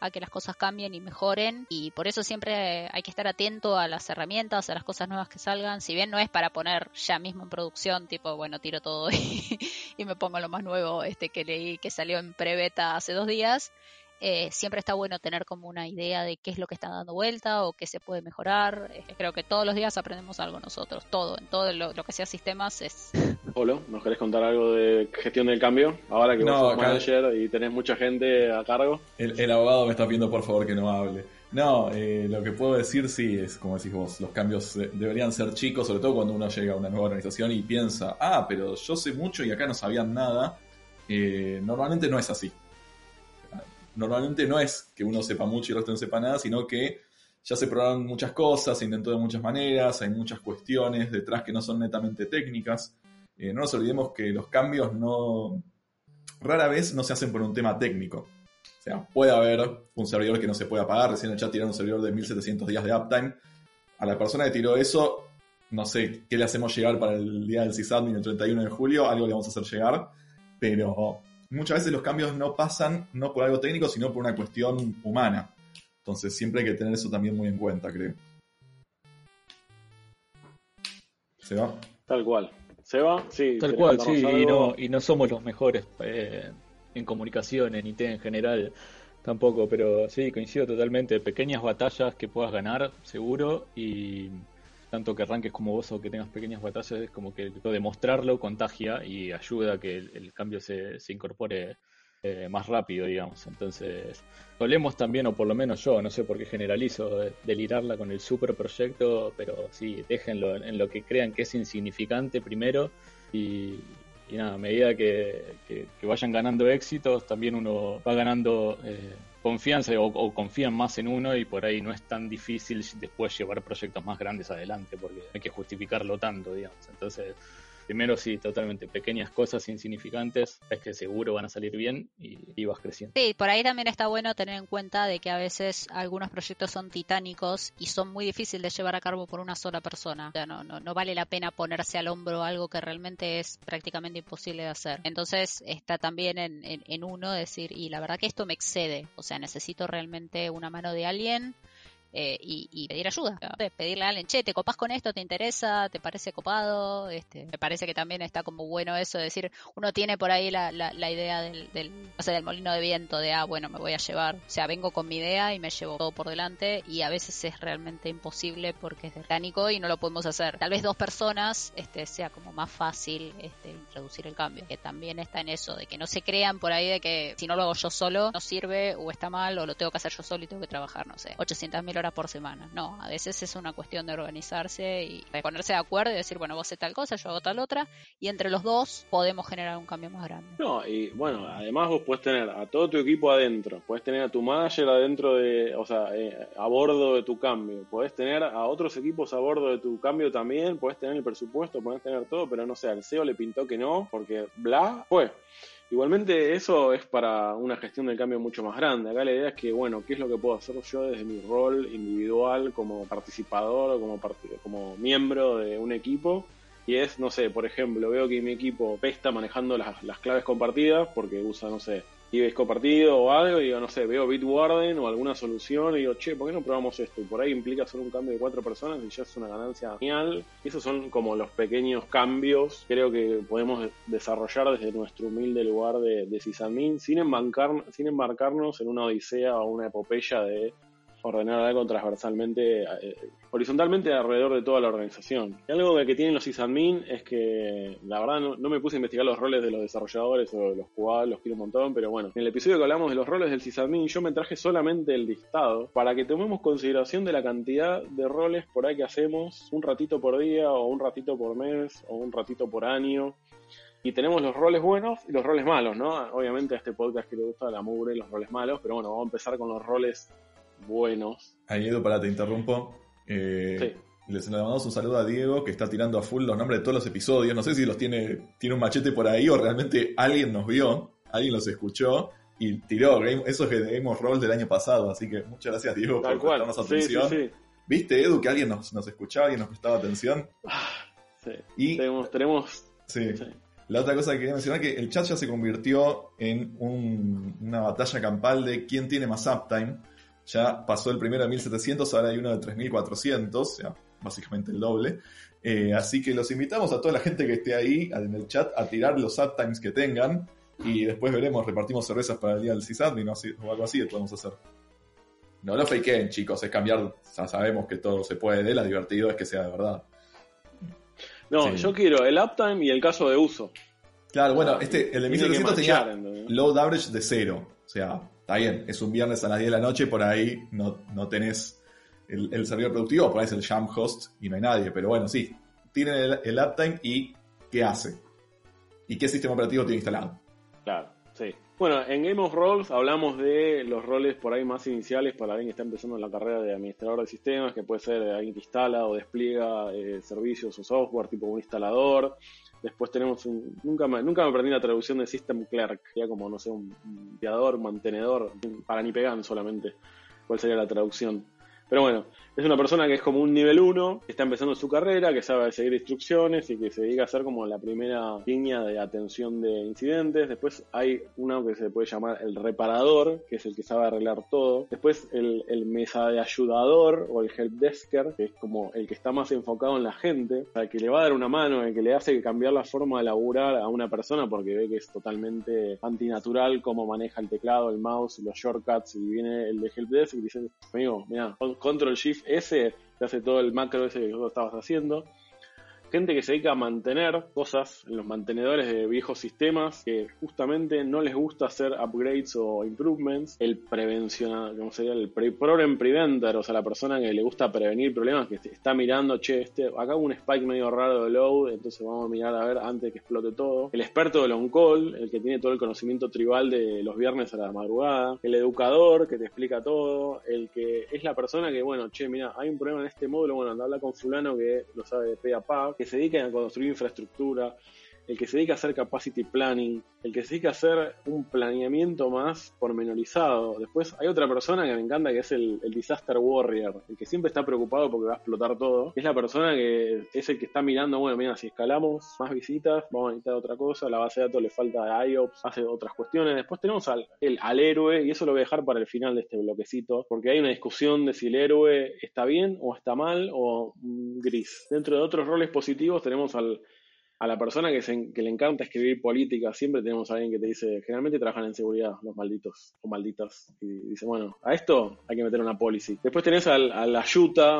a que las cosas cambien y mejoren y por eso siempre hay que estar atento a las herramientas, a las cosas nuevas que salgan, si bien no es para poner ya mismo en producción, tipo, bueno, tiro todo y, y me pongo lo más nuevo este que leí que salió en pre-beta hace dos días, eh, siempre está bueno tener como una idea de qué es lo que está dando vuelta o qué se puede mejorar. Eh, creo que todos los días aprendemos algo nosotros, todo, en todo lo, lo que sea sistemas es... Polo, ¿nos querés contar algo de gestión del cambio? Ahora que No, vos sos acá- manager y tenés mucha gente a cargo. El, el abogado me está pidiendo por favor que no hable. No, eh, lo que puedo decir sí es, como decís vos, los cambios eh, deberían ser chicos, sobre todo cuando uno llega a una nueva organización y piensa, ah, pero yo sé mucho y acá no sabían nada. Eh, normalmente no es así. Normalmente no es que uno sepa mucho y el resto no sepa nada, sino que ya se probaron muchas cosas, se intentó de muchas maneras, hay muchas cuestiones detrás que no son netamente técnicas. Eh, no nos olvidemos que los cambios no rara vez no se hacen por un tema técnico. O sea, puede haber un servidor que no se pueda pagar. Recién el chat tiraron un servidor de 1700 días de uptime. A la persona que tiró eso, no sé qué le hacemos llegar para el día del sysadmin el 31 de julio. Algo le vamos a hacer llegar. Pero muchas veces los cambios no pasan no por algo técnico, sino por una cuestión humana. Entonces siempre hay que tener eso también muy en cuenta, creo. ¿Se va? Tal cual. ¿Seba? Sí. Tal ¿querés cual, sí, y no, y no somos los mejores eh, en comunicación, en IT en general, tampoco, pero sí, coincido totalmente. Pequeñas batallas que puedas ganar, seguro, y tanto que arranques como vos o que tengas pequeñas batallas, es como que demostrarlo contagia y ayuda a que el, cambio se, se incorpore eh, más rápido, digamos. Entonces, solemos también, o por lo menos yo, no sé por qué generalizo, eh, delirarla con el super proyecto, pero sí, déjenlo en, en lo que crean que es insignificante primero y, y nada, a medida que, que- que vayan ganando éxitos, también uno va ganando eh, confianza o, o confían más en uno y por ahí no es tan difícil después llevar proyectos más grandes adelante porque hay que justificarlo tanto, digamos. Entonces, primero sí, totalmente pequeñas cosas insignificantes, es que seguro van a salir bien y, y vas creciendo. Sí, por ahí también está bueno tener en cuenta de que a veces algunos proyectos son titánicos y son muy difíciles de llevar a cabo por una sola persona. O sea, no, no, no vale la pena ponerse al hombro algo que realmente es prácticamente imposible de hacer. Entonces está también en, en, en uno decir, y la verdad que esto me excede, o sea, necesito realmente una mano de alguien eh, y, y pedir ayuda. O Pedirle a alguien, che, ¿te copás con esto? ¿Te interesa? ¿Te parece copado? Este, me parece que también está como bueno eso de decir, uno tiene por ahí la, la, la idea del, del, del molino de viento, de, ah, bueno, me voy a llevar, o sea, vengo con mi idea y me llevo todo por delante y a veces es realmente imposible porque es orgánico y no lo podemos hacer. Tal vez dos personas este, sea como más fácil este, introducir el cambio, que también está en eso, de que no se crean por ahí de que si no lo hago yo solo no sirve o está mal o lo tengo que hacer yo solo y tengo que trabajar, no sé, 800.000 horas por semana. No, a veces es una cuestión de organizarse y de ponerse de acuerdo y decir, bueno, vos haces tal cosa, yo hago tal otra y entre los dos podemos generar un cambio más grande. No, y bueno, además vos podés tener a todo tu equipo adentro, podés tener a tu manager adentro de, o sea, eh, a bordo de tu cambio, podés tener a otros equipos a bordo de tu cambio también, podés tener el presupuesto, podés tener todo, pero no sé, al CEO le pintó que no, porque bla, fue. Igualmente eso es para una gestión del cambio mucho más grande. Acá la idea es que, bueno, ¿qué es lo que puedo hacer yo desde mi rol individual como participador o como, como miembro de un equipo? Y es, no sé, por ejemplo, veo que mi equipo pesta manejando las, las claves compartidas porque usa, no sé, IBEX compartido o algo, y digo, no sé, veo Bitwarden o alguna solución y digo, che, ¿por qué no probamos esto? Y por ahí implica solo un cambio de cuatro personas y ya es una ganancia genial. Y esos son como los pequeños cambios, creo que podemos desarrollar desde nuestro humilde lugar de, de sin, embarcar, sin embarcarnos en una odisea o una epopeya de ordenar algo transversalmente, eh, horizontalmente alrededor de toda la organización. Y algo que tienen los sysadmin es que, la verdad, no, me puse a investigar los roles de los desarrolladores o los QA, los quiero un montón, pero bueno, en el episodio que hablamos de los roles del sysadmin, yo me traje solamente el listado para que tomemos consideración de la cantidad de roles por ahí que hacemos, un ratito por día, o un ratito por mes, o un ratito por año. Y tenemos los roles buenos y los roles malos, ¿no? Obviamente a este podcast que le gusta la mugre, los roles malos, pero bueno, vamos a empezar con los roles buenos. Ahí, Edu, para te interrumpo. Eh, Les le mandamos un saludo a Diego que está tirando a full los nombres de todos los episodios. No sé si los tiene, tiene un machete por ahí o realmente alguien nos vio, alguien los escuchó y tiró Game- esos que de Game of Roll del año pasado. Así que muchas gracias, Diego, Tal por cual. prestarnos Sí, sí, atención. sí. ¿Viste, Edu, que alguien nos, nos escuchaba, alguien nos prestaba atención? Sí. Y Tenemos, tenemos sí. sí. La otra cosa que quería mencionar que el chat ya se convirtió en un- una batalla campal de quién tiene más uptime. Ya pasó el primero de 1700, ahora hay uno de 3400, o sea, básicamente el doble. Eh, así que los invitamos a toda la gente que esté ahí en el chat a tirar los uptimes que tengan y después veremos, repartimos cervezas para el día del sysadmin o así- o algo así podemos hacer. No lo fakeen, chicos, es cambiar, ya sabemos que todo se puede, lo divertido es que sea de verdad. No, Sí. yo quiero el uptime y el caso de uso. Claro, bueno, este, el de Tiene que 1700 tenía load average de cero. O sea, está bien, es un viernes a las 10 de la noche, por ahí no, no tenés el, el servidor productivo, por ahí es el jam host y no hay nadie. Pero bueno, sí, tienen el, el uptime y qué hace. Y qué sistema operativo tiene instalado. Claro, sí. Bueno, en Game of Roles hablamos de los roles por ahí más iniciales para alguien que está empezando en la carrera de administrador de sistemas, que puede ser alguien que instala o despliega eh, servicios o software, tipo un instalador. Después tenemos un. Nunca me, nunca me aprendí la traducción de System Clerk, sería como, no sé, un limpiador, mantenedor, para ni pegan solamente. ¿Cuál sería la traducción? Pero bueno, es una persona que es como un nivel 1, que está empezando su carrera, que sabe seguir instrucciones y que se dedica a ser como la primera línea de atención de incidentes. Después hay uno que se puede llamar el reparador, que es el que sabe arreglar todo. Después el, el mesa de ayudador o el helpdesker, que es como el que está más enfocado en la gente, o sea, que le va a dar una mano, el que le hace cambiar la forma de laburar a una persona porque ve que es totalmente antinatural cómo maneja el teclado, el mouse, los shortcuts y viene el de helpdesk y dice, amigo, mira, control shift S te hace todo el macro ese que vos estabas haciendo. Gente que se dedica a mantener cosas en los mantenedores de viejos sistemas que justamente no les gusta hacer upgrades o improvements. El prevencionar, ¿cómo sería? El pre problem preventer, o sea, la persona que le gusta prevenir problemas, que está mirando, che, este, acá hubo un spike medio raro de load, entonces vamos a mirar a ver antes de que explote todo. El experto del on-call, el que tiene todo el conocimiento tribal de los viernes a la madrugada. El educador, que te explica todo. El que es la persona que, bueno, che, mira, hay un problema en este módulo, bueno, anda a hablar con fulano que lo sabe de pe a pa, que se dedica a construir infraestructura, el que se dedica a hacer capacity planning, el que se dedica a hacer un planeamiento más pormenorizado. Después hay otra persona que me encanta que es el, disaster warrior, el que siempre está preocupado porque va a explotar todo. Es la persona que es el que está mirando, bueno, mira, si escalamos más visitas, vamos a necesitar otra cosa, la base de datos le falta IOPS, hace otras cuestiones. Después tenemos al, el, al héroe, y eso lo voy a dejar para el final de este bloquecito, porque hay una discusión de si el héroe está bien o está mal o gris. Dentro de otros roles positivos tenemos al a la persona que, se, que, le encanta escribir política, siempre tenemos a alguien que te dice, generalmente trabajan en seguridad, los malditos o malditas, y dice, bueno, a esto hay que meter una policy. Después tenés al, a la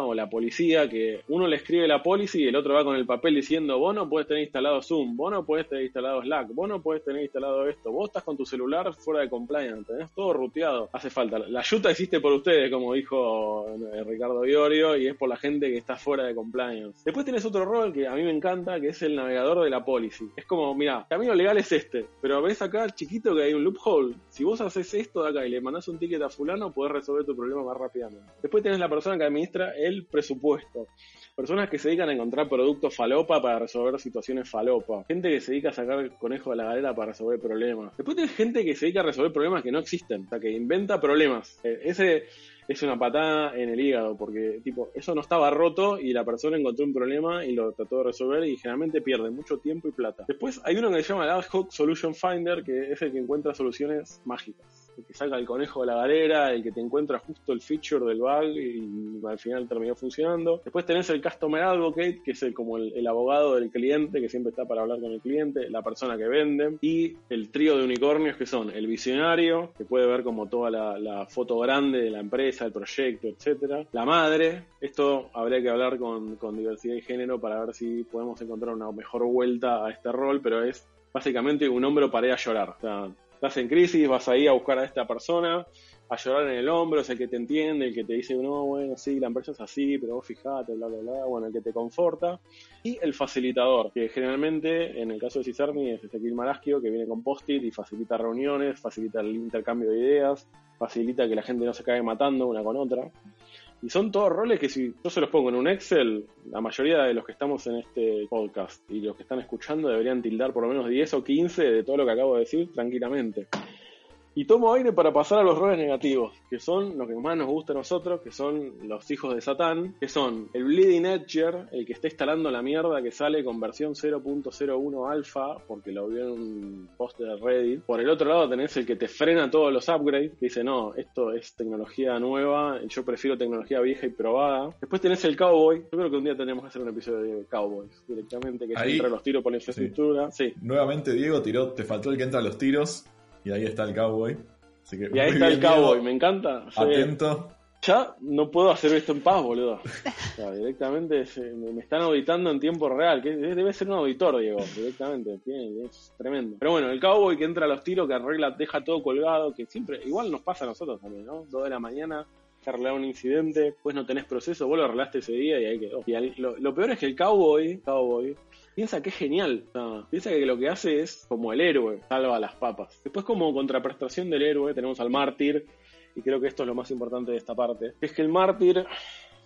o la policía, que uno le escribe la policy y el otro va con el papel diciendo, vos no puedes tener instalado Zoom, vos no puedes tener instalado Slack, vos no puedes tener instalado esto, vos estás con tu celular fuera de compliance, tenés todo ruteado, hace falta. La yuta existe por ustedes, como dijo eh, Ricardo Iorio, y es por la gente que está fuera de compliance. Después tenés otro rol que a mí me encanta, que es el navegador de la policy. Es como, mira, camino legal es este, pero ves acá chiquito que hay un loophole. Si vos haces esto de acá y le mandás un ticket a fulano, podés resolver tu problema más rápidamente. Después tenés la persona que administra el presupuesto. Personas que se dedican a encontrar productos falopa para resolver situaciones falopa. Gente que se dedica a sacar conejo de la galera para resolver problemas. Después tenés gente que se dedica a resolver problemas que no existen. O sea, que inventa problemas. Eh, ese es una patada en el hígado, porque tipo, eso no estaba roto y la persona encontró un problema y lo trató de resolver y generalmente pierde mucho tiempo y plata. Después hay uno que se llama el Ad Hoc Solution Finder, que es el que encuentra soluciones mágicas. El que saca el conejo de la galera, el que te encuentra justo el feature del bug y al final terminó funcionando. Después tenés el Customer Advocate, que es el, como el, el abogado del cliente, que siempre está para hablar con el cliente, la persona que vende, y el trío de unicornios que son el visionario, que puede ver como toda la, la foto grande de la empresa, el proyecto, etcétera. La madre, esto habría que hablar con, con diversidad y género para ver si podemos encontrar una mejor vuelta a este rol, pero es básicamente un hombro para llorar. Estás en crisis, vas ahí a buscar a esta persona, a llorar en el hombro, es el que te entiende, el que te dice, no, bueno, sí, la empresa es así, pero vos fijate, bla, bla, bla, bueno, el que te conforta. Y el facilitador, que generalmente, en el caso de Cisarmi, es Ezequiel Maraschio, que viene con post-it y facilita reuniones, facilita el intercambio de ideas, facilita que la gente no se caiga matando una con otra. Y son todos roles que si yo se los pongo en un Excel, la mayoría de los que estamos en este podcast y los que están escuchando deberían tildar por lo menos 10 o 15 de todo lo que acabo de decir tranquilamente. Y tomo aire para pasar a los roles negativos, que son los que más nos gusta a nosotros, que son los hijos de Satán, que son el Bleeding Edger, el que está instalando la mierda que sale con versión 0.01 alfa, porque lo vio en un post de Reddit. Por el otro lado tenés el que te frena todos los upgrades, que dice, no, esto es tecnología nueva, yo prefiero tecnología vieja y probada. Después tenés el Cowboy, yo creo que un día tenemos que hacer un episodio de Cowboys directamente, que Ahí- entra los tiros por la infraestructura. Sí. Nuevamente Diego tiró, te faltó el que entra a los tiros, y ahí está el cowboy. Así que Y ahí está el. Cowboy, me encanta. Atento. Ya no puedo hacer esto en paz, boludo. O sea, directamente se- me, están auditando en tiempo real. que Debe ser un auditor, Diego, directamente. Tiene- es tremendo. Pero bueno, el cowboy que entra a los tiros, que arregla, deja todo colgado, que siempre, igual nos pasa a nosotros también, ¿no? Dos de la mañana, que arreglar un incidente, pues no tenés proceso, vos lo arreglaste ese día y ahí quedó. Y al- lo, lo peor es que el cowboy, cowboy, piensa que es genial. Piensa que lo que hace es como el héroe, salva a las papas. Después, como contraprestación del héroe, tenemos al mártir, y creo que esto es lo más importante de esta parte, es que el mártir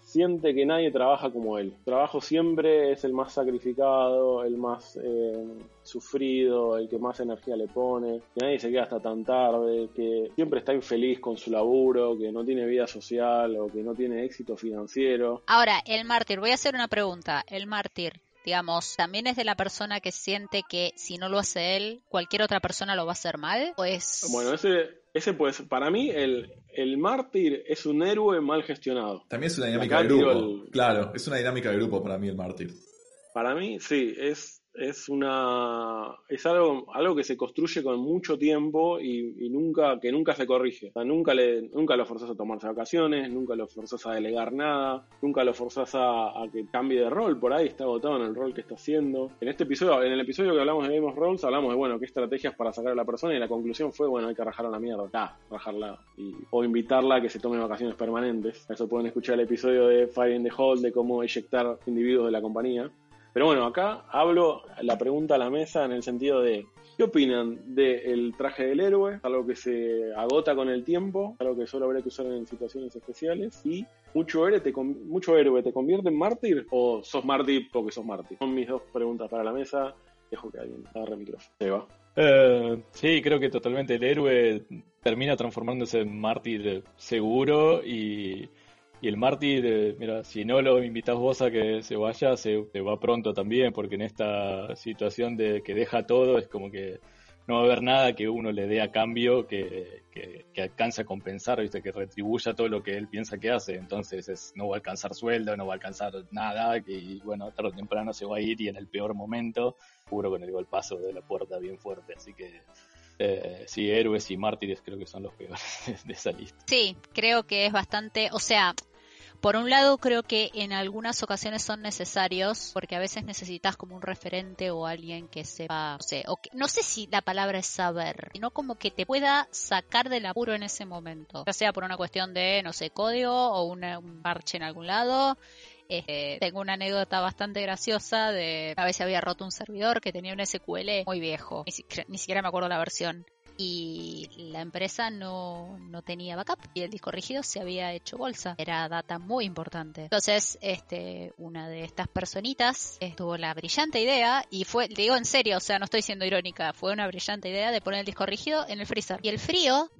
siente que nadie trabaja como él. Su trabajo siempre es el más sacrificado, el más eh, sufrido, el que más energía le pone, que nadie se queda hasta tan tarde, que siempre está infeliz con su laburo, que no tiene vida social o que no tiene éxito financiero. Ahora, el mártir, voy a hacer una pregunta. El mártir, digamos, ¿también es de la persona que siente que si no lo hace él, cualquier otra persona lo va a hacer mal? ¿O es... Bueno, ese, ese pues, para mí el, el mártir es un héroe mal gestionado. También es una dinámica Acá de grupo. el- Claro, es una dinámica de grupo para mí el mártir. Para mí, sí, es, es una es algo, algo que se construye con mucho tiempo y, y nunca, que nunca se corrige. O sea, nunca le, nunca lo forzás a tomarse vacaciones, nunca lo forzás a delegar nada, nunca lo forzás a, a que cambie de rol, por ahí está agotado en el rol que está haciendo. En este episodio, en el episodio que hablamos de Game of Roles, hablamos de bueno, qué estrategias para sacar a la persona y la conclusión fue, bueno, hay que rajar a la mierda. Ya, rajarla. Y, o invitarla a que se tome vacaciones permanentes. Eso pueden escuchar el episodio de Fire in the Hole de cómo eyectar individuos de la compañía. Pero bueno, acá hablo la pregunta a la mesa en el sentido de ¿qué opinan del traje del héroe? Algo que se agota con el tiempo, algo que solo habría que usar en situaciones especiales y mucho héroe te, mucho héroe te convierte en mártir o sos mártir porque sos mártir. Son mis dos preguntas para la mesa. Dejo que alguien agarre el micrófono. Se va. Eh, sí, creo que totalmente el héroe termina transformándose en mártir seguro y, y el mártir, eh, mira, si no lo invitas vos a que se vaya, se, va pronto también, porque en esta situación de que deja todo es como que no va a haber nada que uno le dé a cambio que, que, alcance a compensar, ¿viste? que retribuya todo lo que él piensa que hace. Entonces es, no va a alcanzar sueldo, no va a alcanzar nada, y bueno, tarde o temprano se va a ir y en el peor momento, seguro con el golpazo de la puerta bien fuerte. Así que eh, sí, héroes y mártires creo que son los peores de, de esa lista. Sí, creo que es bastante, o sea, por un lado creo que en algunas ocasiones son necesarios porque a veces necesitas como un referente o alguien que sepa, no sé, o que- no sé si la palabra es saber, sino como que te pueda sacar del apuro en ese momento, ya sea por una cuestión de, no sé, código o una- un parche en algún lado. Este, tengo una anécdota bastante graciosa de a veces había roto un servidor que tenía un SQL muy viejo, ni ni siquiera me acuerdo la versión y la empresa no, no tenía backup y el disco rígido se había hecho bolsa. Era data muy importante. Entonces, este, una de estas personitas tuvo la brillante idea y fue, te digo en serio, o sea, no estoy siendo irónica, fue una brillante idea de poner el disco rígido en el freezer. Y el frío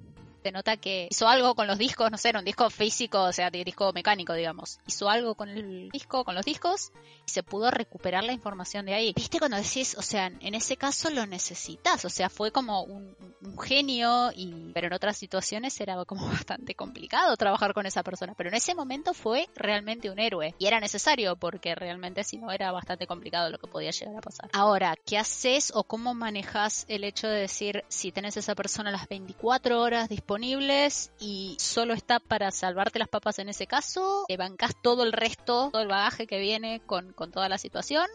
se nota que hizo algo con los discos, no sé, era un disco físico, o sea, de disco mecánico, digamos. Hizo algo con el disco, con los discos, y se pudo recuperar la información de ahí. ¿Viste cuando decís, o sea, en ese caso lo necesitas? O sea, fue como un, un genio, y pero en otras situaciones era como bastante complicado trabajar con esa persona. Pero en ese momento fue realmente un héroe. Y era necesario, porque realmente si no era bastante complicado lo que podía llegar a pasar. Ahora, ¿qué haces o cómo manejas el hecho de decir si tenés a esa persona las 24 horas y solo está para salvarte las papas en ese caso? ¿Te bancás todo el resto, todo el bagaje que viene con, con toda la situación?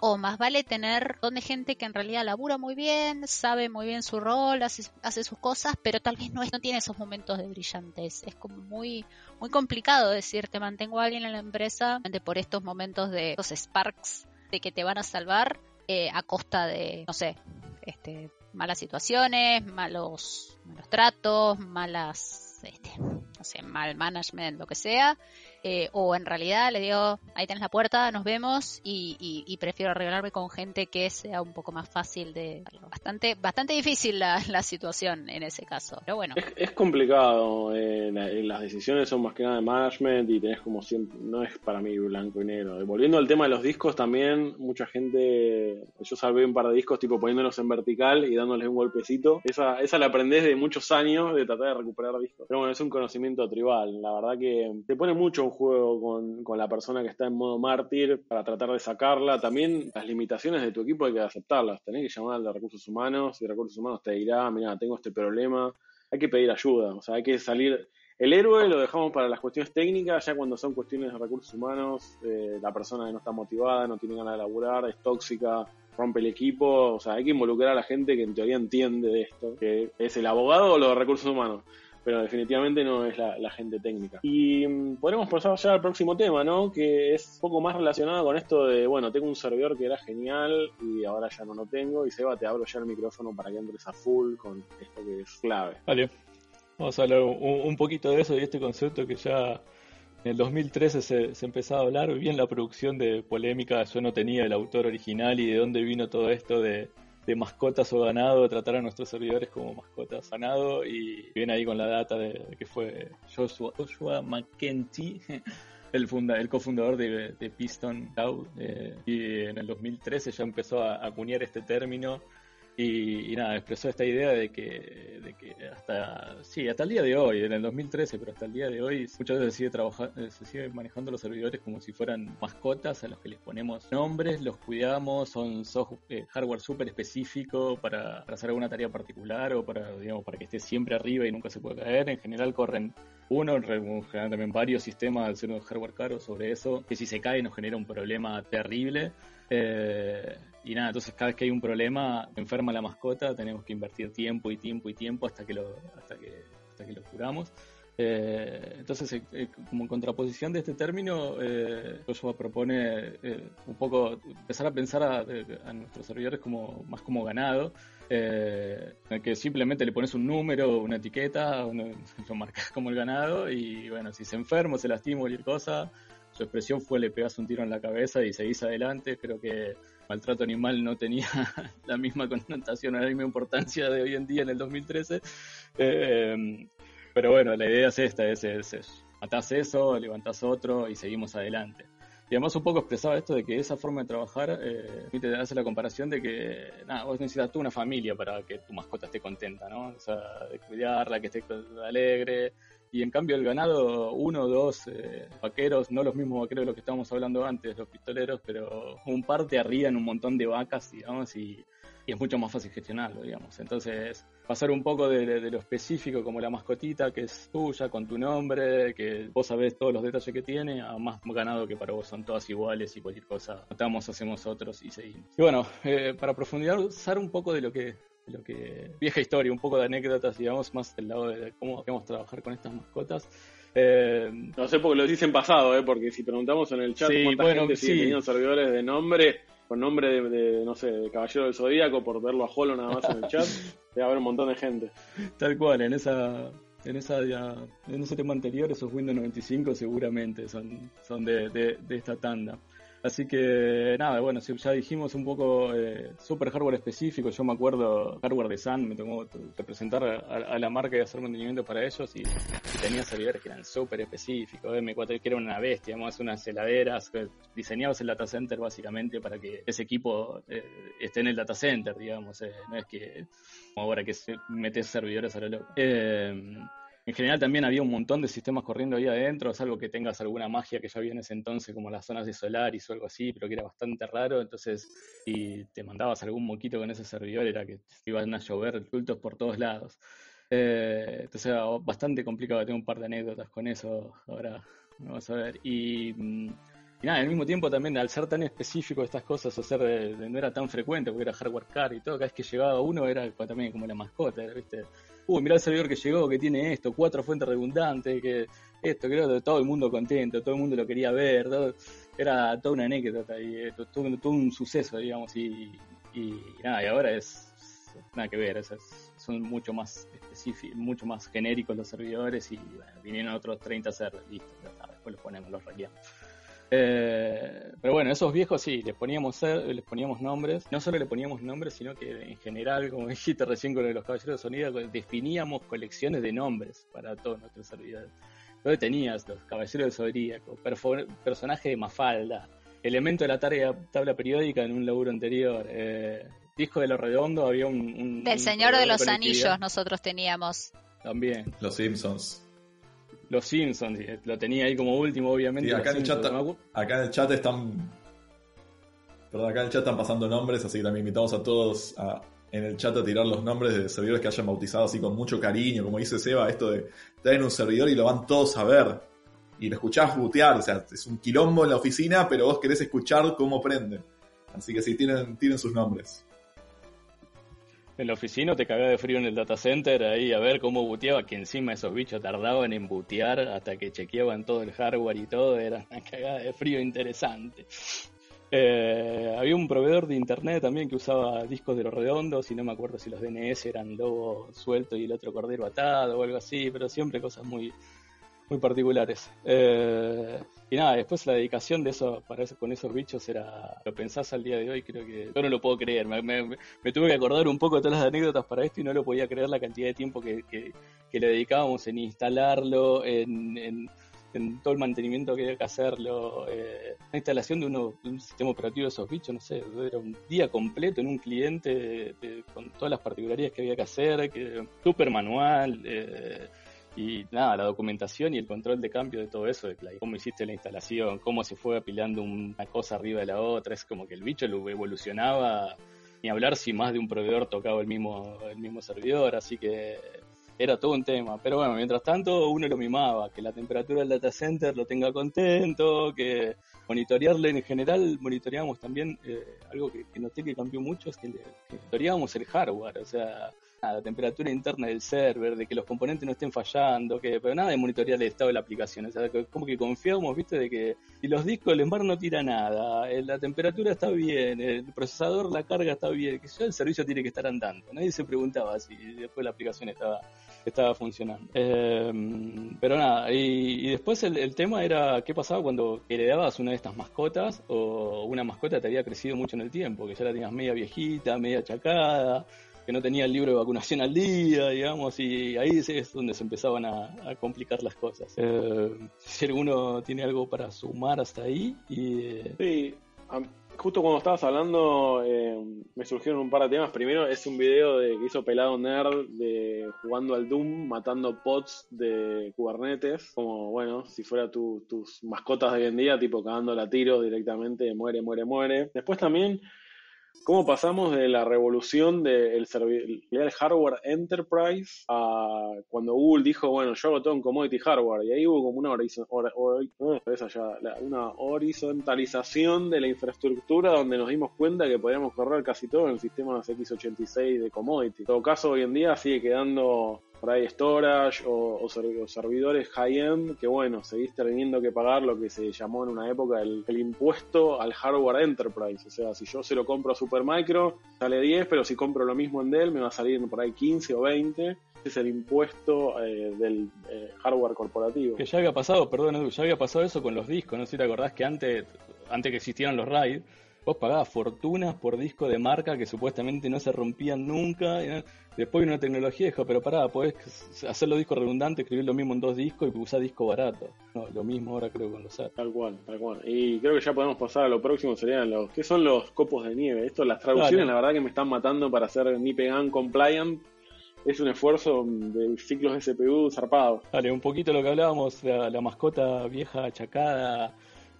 O más vale tener un montón de gente que en realidad labura muy bien, sabe muy bien su rol, hace, hace sus cosas, pero tal vez no, es- no tiene esos momentos de brillantez. Es como muy, muy complicado decir, te mantengo a alguien en la empresa por estos momentos de esos sparks de que te van a salvar eh, a costa de, no sé, este, malas situaciones, malos, malos tratos, malas, este, no sé, mal management, lo que sea. Eh, o en realidad le digo, ahí tenés la puerta, nos vemos y, y- y prefiero arreglarme con gente que sea un poco más fácil de... Bastante, bastante difícil la, la situación en ese caso, pero bueno. Es, es complicado, eh, la- eh, las decisiones son más que nada de management y tenés como siempre, no es para mí blanco y negro. Y volviendo al tema de los discos también, mucha gente, yo salvé un par de discos tipo poniéndolos en vertical y dándoles un golpecito. Esa, esa la aprendés de muchos años de tratar de recuperar discos. Pero bueno, es un conocimiento tribal. La verdad que te pone mucho en juego con, con la persona que está en modo mártir para tratar de sacarla. También las limitaciones de tu equipo hay que aceptarlas. Tenés que llamar de recursos humanos y recursos humanos te dirá, mira, tengo este problema. Hay que pedir ayuda, o sea, hay que salir. El héroe lo dejamos para las cuestiones técnicas, ya cuando son cuestiones de recursos humanos, eh, la persona que no está motivada, no tiene ganas de laburar, es tóxica, rompe el equipo, o sea, hay que involucrar a la gente que en teoría entiende de esto, que es el abogado o los recursos humanos, pero definitivamente no es la, gente técnica. Y mm, podremos pasar ya al próximo tema, ¿no? Que es un poco más relacionado con esto de, bueno, tengo un servidor que era genial y ahora ya no lo tengo, y Seba, te abro ya el micrófono para que entres a full con esto que es clave. Vale, vamos a hablar un, poquito de eso y este concepto que ya en el 2013 se, se empezaba a hablar, bien la producción de polémica, yo no tenía el autor original y de dónde vino todo esto de, de mascotas o ganado, tratar a nuestros servidores como mascotas ganado y viene ahí con la data de, que fue Joshua, Joshua McKenty. El, funda, el cofundador de, de Piston DAO eh, y en el 2013 ya empezó a acuñar este término y, y nada, expresó esta idea de que, de que hasta, sí, hasta el día de hoy, en el 2013, pero hasta el día de hoy, muchas veces se sigue, trabaja- eh, se sigue manejando los servidores como si fueran mascotas a los que les ponemos nombres, los cuidamos, son soft- eh, hardware súper específico para, para hacer alguna tarea particular o para, digamos, para que esté siempre arriba y nunca se pueda caer. En general corren uno, en general también varios sistemas al ser un hardware caro sobre eso, que si se cae nos genera un problema terrible. Eh, y nada, entonces cada vez que hay un problema, enferma la mascota, tenemos que invertir tiempo y tiempo y tiempo hasta que lo, hasta que, hasta que lo curamos. Eh, entonces, eh, eh, como contraposición de este término, eh, Joshua propone un poco empezar a pensar a, a nuestros servidores como más como ganado, eh, que simplemente le pones un número, una etiqueta, uno- lo marcas como el ganado y bueno, si se enferma, se lastima o cualquier cosa, su expresión fue le pegas un tiro en la cabeza y seguís adelante. Creo que maltrato animal no tenía la misma connotación o la misma importancia de hoy en día en el 2013. Eh, pero bueno, la idea es esta, es, es, es matás eso, levantás otro y seguimos adelante. Y además un poco expresaba esto de que esa forma de trabajar eh, te hace la comparación de que nada, vos necesitas toda una familia para que tu mascota esté contenta, ¿no? O sea, de cuidarla, que esté alegre. Y en cambio el ganado, uno o dos eh, vaqueros, no los mismos vaqueros de los que estábamos hablando antes, los pistoleros, pero un par te arrían un montón de vacas, digamos, y, y es mucho más fácil gestionarlo, digamos. Entonces, pasar un poco de, de- de lo específico, como la mascotita, que es tuya, con tu nombre, que vos sabés todos los detalles que tiene, a más ganado que para vos son todas iguales y cualquier cosa matamos, hacemos otros y seguimos. Y bueno, eh, para profundizar un poco de lo que lo que vieja historia, un poco de anécdotas, digamos, más del lado de cómo queremos trabajar con estas mascotas. Eh, No sé porque lo dicen pasado, ¿eh? porque si preguntamos en el chat Sí, cuánta bueno, gente sigue sí. teniendo servidores de nombre, con nombre de, de, no sé, de Caballero del Zodíaco, por verlo a Holo nada más en el chat, debe haber un montón de gente. Tal cual, en esa en esa ya- en ese tema anterior, esos Windows 95 seguramente son, son de, de- de esta tanda. Así que nada, bueno, ya dijimos un poco eh, super hardware específico, yo me acuerdo hardware de Sun, me tocó representar a, a la marca y hacer mantenimiento para ellos y, tenía servidores que eran súper específicos, M4 que era una bestia, digamos, unas heladeras, diseñabas el data center básicamente para que ese equipo eh, esté en el data center, digamos, eh, no es que ahora que metes servidores a lo loco. Eh, en general también había un montón de sistemas corriendo ahí adentro, salvo que tengas alguna magia que ya había en ese entonces, como las zonas de Solaris o algo así, pero que era bastante raro. Entonces, si te mandabas algún moquito con ese servidor, era que te iban a llover cultos por todos lados. Eh, entonces era bastante complicado, tengo un par de anécdotas con eso, ahora vamos a ver. Y, mm, y nada, al mismo tiempo también, al ser tan específico estas cosas, hacer de- de- no era tan frecuente, porque era hardware car y todo, cada vez que llegaba uno era también como la mascota, ¿viste? Uy, mirá el servidor que llegó, que tiene esto, cuatro fuentes redundantes, que esto, creo que todo el mundo contento, todo el mundo lo quería ver, todo- era toda una anécdota y todo, todo un suceso, digamos, y, y nada, y ahora es nada que ver, es- son mucho más específicos, mucho más genéricos los servidores y bueno, vinieron otros 30 a ser listo, después los ponemos, los hackeamos. Eh, pero bueno, esos viejos sí, les poníamos, ser- les poníamos nombres. No solo le poníamos nombres, sino que en general, como dijiste recién con lo de los caballeros de sonido, definíamos colecciones de nombres para todos nuestros servidores. Entonces tenías los caballeros del zodíaco, personaje de Mafalda, elemento de la tarea- tabla periódica en un laburo anterior, eh, disco de lo redondo, había un. un- Del un Señor de los Anillos nosotros teníamos. También. Los Simpsons. Los Simpsons, eh, lo tenía ahí como último, obviamente. Sí, acá, en el chat, en el chat están. Perdón, acá en el chat están pasando nombres, así que también invitamos a todos a, en el chat a tirar los nombres de servidores que hayan bautizado así con mucho cariño, como dice Seba, esto de estar en un servidor y lo van todos a ver. Y lo escuchás butear, o sea, es un quilombo en la oficina, pero vos querés escuchar cómo prende. Así que sí, tienen, tienen sus nombres. En la oficina te cagaba de frío en el data center ahí a ver cómo buteaba, que encima esos bichos tardaban en butear hasta que chequeaban todo el hardware y todo, era una cagada de frío interesante. Eh, había un proveedor de internet también que usaba discos de los redondos y no me acuerdo si los DNS eran lobo suelto y el otro cordero atado o algo así, pero siempre cosas muy, muy particulares. Eh, y nada, después la dedicación de eso para eso, con esos bichos era, lo pensás al día de hoy, creo que yo no lo puedo creer. Me, me- me tuve que acordar un poco de todas las anécdotas para esto y no lo podía creer la cantidad de tiempo que, que- le dedicábamos en instalarlo, en, en- todo el mantenimiento que había que hacerlo, eh, la instalación de, uno, de un sistema operativo de esos bichos, no sé, era un día completo en un cliente de- con todas las particularidades que había que hacer, que súper manual. eh, y nada, la documentación y el control de cambio de todo eso, de la- cómo hiciste la instalación, cómo se fue apilando una cosa arriba de la otra, es como que el bicho lo evolucionaba, ni hablar si más de un proveedor tocaba el mismo, el mismo servidor, así que era todo un tema. Pero bueno, mientras tanto uno lo mimaba, que la temperatura del data center lo tenga contento, que monitorearle en general, monitoreábamos también eh, algo que, que noté que cambió mucho, es que, que monitoreábamos el hardware, o sea, la temperatura interna del server, de que los componentes no estén fallando, que pero nada de monitorear el estado de la aplicación, o sea, que como que confiamos, viste, de que si los discos, el embargo no tira nada, la temperatura está bien, el procesador, la carga está bien, que el servicio tiene que estar andando, nadie se preguntaba si después la aplicación estaba estaba funcionando. Eh, pero nada, y, y después el, el tema era qué pasaba cuando heredabas una de estas mascotas o una mascota te había crecido mucho en el tiempo, que ya la tenías media viejita, media achacada, que no tenía el libro de vacunación al día, digamos, y ahí es- donde se empezaban a, complicar las cosas. Eh, si alguno tiene algo para sumar hasta ahí, y eh, Sí, justo cuando estabas hablando eh, me surgieron un par de temas. Primero es un video de, que hizo Pelado Nerd de jugando al Doom, matando pods de Kubernetes. Como, bueno, si fuera tu- tus mascotas de hoy en día, tipo cagando a tiros directamente, muere, muere, muere. Después también cómo pasamos de la revolución del del hardware enterprise a cuando Google dijo, bueno, yo hago todo en commodity hardware, y ahí hubo como una, una horizontalización de la infraestructura donde nos dimos cuenta que podíamos correr casi todo en el sistema x86 de commodity. En todo caso, hoy en día sigue quedando por ahí storage o, o ser- o servidores high-end que bueno, seguís teniendo que pagar lo que se llamó en una época el, impuesto al hardware enterprise. O sea, si yo se lo compro a Supermicro, sale 10, pero si compro lo mismo en Dell, me va a salir por ahí 15 o 20. Ese es el impuesto eh, del eh, hardware corporativo. que ya había pasado, perdón Edu, ya había pasado eso con los discos, no sé si te acordás que antes, antes que existieran los RAID, vos pagabas fortunas por disco de marca que supuestamente no se rompían nunca. Después vino una tecnología dijo, pero pará, podés hacer los discos redundantes, escribir lo mismo en dos discos y usar disco barato. No, lo mismo ahora creo con los. Tal cual, tal cual. Y creo que ya podemos pasar a lo próximo, serían los... ¿Qué son los copos de nieve? Esto, las traducciones, Dale. la verdad que me están matando para hacer NIPEGAN compliant. Es un esfuerzo de ciclos de CPU zarpado. Vale, un poquito lo que hablábamos, la, la mascota vieja, achacada,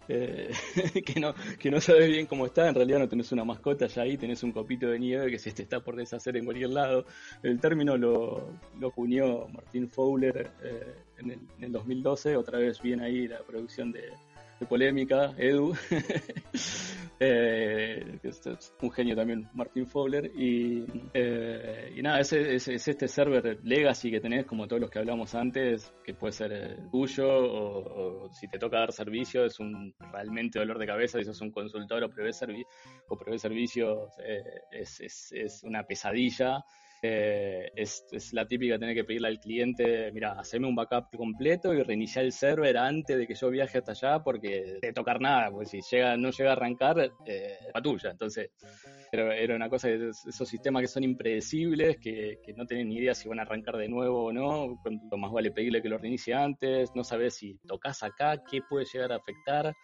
eh, que, no, que no sabes bien cómo está, en realidad no tenés una mascota ya ahí, tenés un copito de nieve que se te está por deshacer en cualquier lado. El término lo, lo acuñó Martín Fowler eh, en, el, en el 2012, otra vez bien ahí la producción de, de polémica, Edu. Eh, es es un genio también, Martín Fowler. Y, eh, y nada, ese, ese- es este server legacy que tenés, como todos los que hablamos antes, que puede ser eh, tuyo o, o si te toca dar servicio, es un realmente dolor de cabeza. Si sos un consultor o provee, servi servicios, eh, es, es, es una pesadilla. Eh, es, la típica tener que pedirle al cliente, mira, haceme un backup completo y reiniciar el server antes de que yo viaje hasta allá porque de tocar nada, porque si llega, no llega a arrancar, eh, es tuya. Entonces, era, era una cosa esos sistemas que son impredecibles, que, que no tienen ni idea si van a arrancar de nuevo o no, cuanto más vale pedirle que lo reinicie antes, no sabes si tocas acá, qué puede llegar a afectar.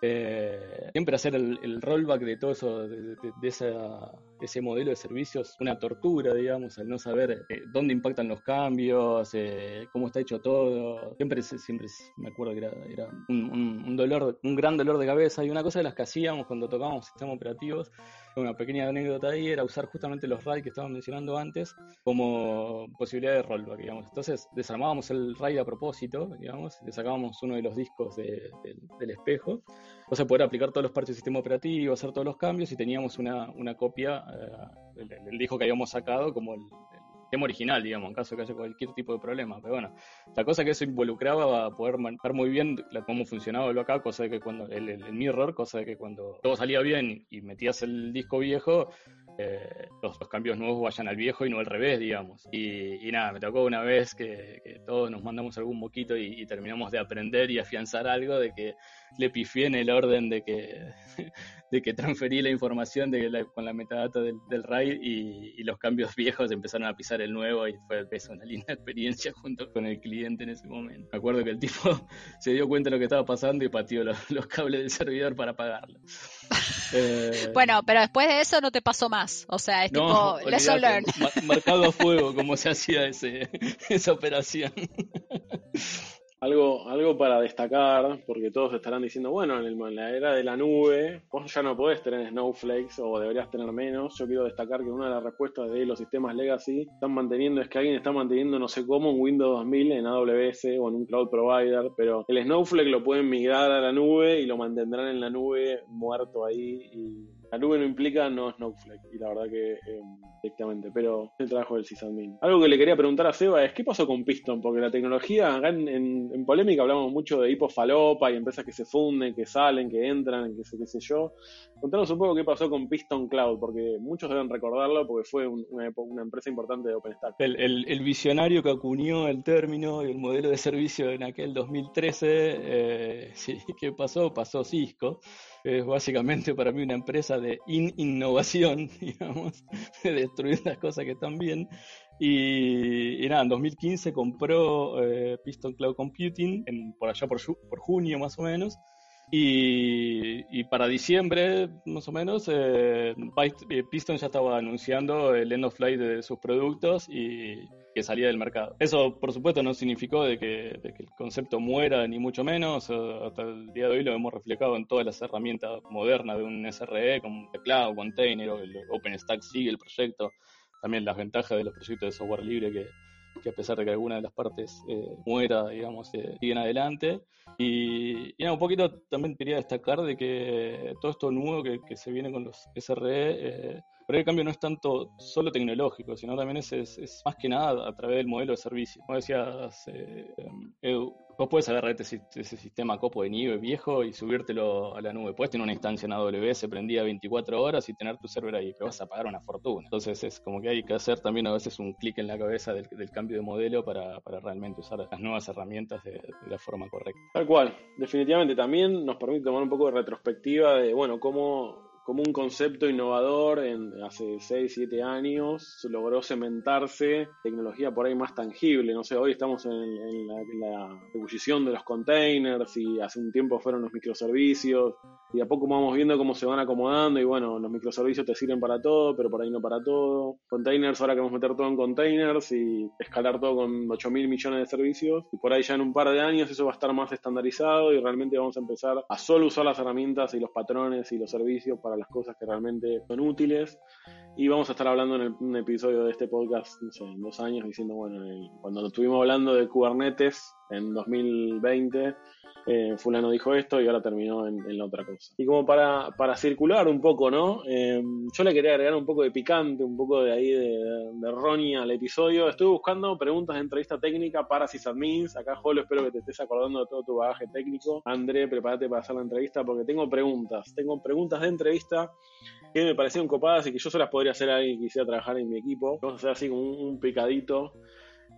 Eh, siempre hacer el, rollback de todo eso, de esa, ese modelo de servicios, una tortura, digamos, al no saber eh, dónde impactan los cambios, eh, cómo está hecho todo. Siempre, siempre me acuerdo que era, era un, un, un, dolor, un gran dolor de cabeza. Y una cosa de las que hacíamos cuando tocábamos sistemas operativos, una pequeña anécdota ahí, era usar justamente los RAID que estaban mencionando antes como posibilidad de rollback, digamos. Entonces desarmábamos el RAID a propósito, digamos, le sacábamos uno de los discos de, de, del espejo de poder aplicar todos los parches del sistema operativo, hacer todos los cambios y teníamos una, una copia eh, del, disco que habíamos sacado como el, el, tema original, digamos, en caso de que haya cualquier tipo de problema. Pero bueno, la cosa que eso involucraba a poder manejar muy bien cómo funcionaba el backup, cosa de que cuando el, el, mirror, cosa de que cuando todo salía bien y metías el disco viejo, los, cambios nuevos vayan al viejo y no al revés, digamos. Y, nada, me tocó una vez que, todos nos mandamos algún moquito y, terminamos de aprender y afianzar algo de que le pifié en el orden de que, de que transferí la información de la, con la metadata del, del RAID y, los cambios viejos empezaron a pisar el nuevo y fue eso, una linda experiencia junto con el cliente en ese momento. Me acuerdo que el tipo se dio cuenta de lo que estaba pasando y pateó los, los cables del servidor para apagarlo. Eh... Bueno, pero después de eso no te pasó más. O sea, es no, tipo lesson learned. Marcado a fuego como se hacía ese, esa operación. Algo, algo para destacar, porque todos estarán diciendo, bueno, en, el, en, la era de la nube, vos ya no podés tener snowflakes o deberías tener menos. Yo quiero destacar que una de las respuestas de los sistemas legacy están manteniendo, es que alguien está manteniendo no sé cómo un Windows 2000 en AWS o en un cloud provider, pero el snowflake lo pueden migrar a la nube y lo mantendrán en la nube muerto ahí y la nube no implica no Snowflake, y la verdad que eh, directamente, pero el trabajo del sysadmin. Algo que le quería preguntar a Seba es: ¿qué pasó con Piston? Porque la tecnología, acá en, polémica hablamos mucho de hipofalopa y empresas que se funden, que salen, que entran, que sé, qué sé yo. Contanos un poco qué pasó con Piston Cloud, porque muchos deben recordarlo porque fue un, una, empresa importante de OpenStack. El, el, visionario que acuñó el término y el modelo de servicio en aquel 2013, eh, ¿qué pasó? Pasó Cisco es básicamente para mí una empresa de in innovación, digamos, de destruir las cosas que están bien. Y, y nada, en 2015 compró eh, Piston Cloud Computing, en, por allá por, por junio más o menos, y, y, para diciembre, más o menos, eh, Piston ya estaba anunciando el end of life de sus productos y que salía del mercado. Eso, por supuesto, no significó de que, de que el concepto muera, ni mucho menos. Hasta el día de hoy lo hemos reflejado en todas las herramientas modernas de un SRE, como Cloud, Container, el OpenStack sigue el proyecto. También las ventajas de los proyectos de software libre que, que a pesar de que alguna de las partes eh, muera, digamos, eh, siguen adelante. Y, un poquito también quería destacar de que todo esto nuevo que, que se viene con los SRE, eh, pero el cambio no es tanto solo tecnológico, sino también es, más que nada a través del modelo de servicio. Como decías, eh, Edu, vos puedes agarrar ese, ese, sistema copo de nieve viejo y subírtelo a la nube. Puedes tener una instancia en AWS prendida 24 horas y tener tu server ahí, pero vas a pagar una fortuna. Entonces es como que hay que hacer también a veces un clic en la cabeza del, cambio de modelo para, para, realmente usar las nuevas herramientas de, de, la forma correcta. Tal cual, definitivamente también nos permite tomar un poco de retrospectiva de, bueno, cómo como un concepto innovador en, hace 6, 7 años, logró cementarse tecnología por ahí más tangible. No sé, hoy estamos en, la, ebullición de los containers y hace un tiempo fueron los microservicios y a poco vamos viendo cómo se van acomodando y bueno, los microservicios te sirven para todo, pero por ahí no para todo. Containers, ahora queremos meter todo en containers y escalar todo con 8 mil millones de servicios y por ahí ya en un par de años eso va a estar más estandarizado y realmente vamos a empezar a solo usar las herramientas y los patrones y los servicios para las cosas que realmente son útiles. Y vamos a estar hablando en un episodio de este podcast, en dos años, diciendo, bueno, cuando estuvimos hablando de Kubernetes en 2020, eh, fulano dijo esto y ahora terminó en, en, la otra cosa. Y como para, para circular un poco, ¿no? Eh, yo le quería agregar un poco de picante, un poco de ahí de, de al episodio. Estuve buscando preguntas de entrevista técnica para sysadmins. Acá, Jolo, espero que te estés acordando de todo tu bagaje técnico. André, prepárate para hacer la entrevista porque tengo preguntas. Tengo preguntas de entrevista que me parecieron copadas y que yo se las podría hacer a alguien que quisiera trabajar en mi equipo. Vamos a hacer así como un, un picadito.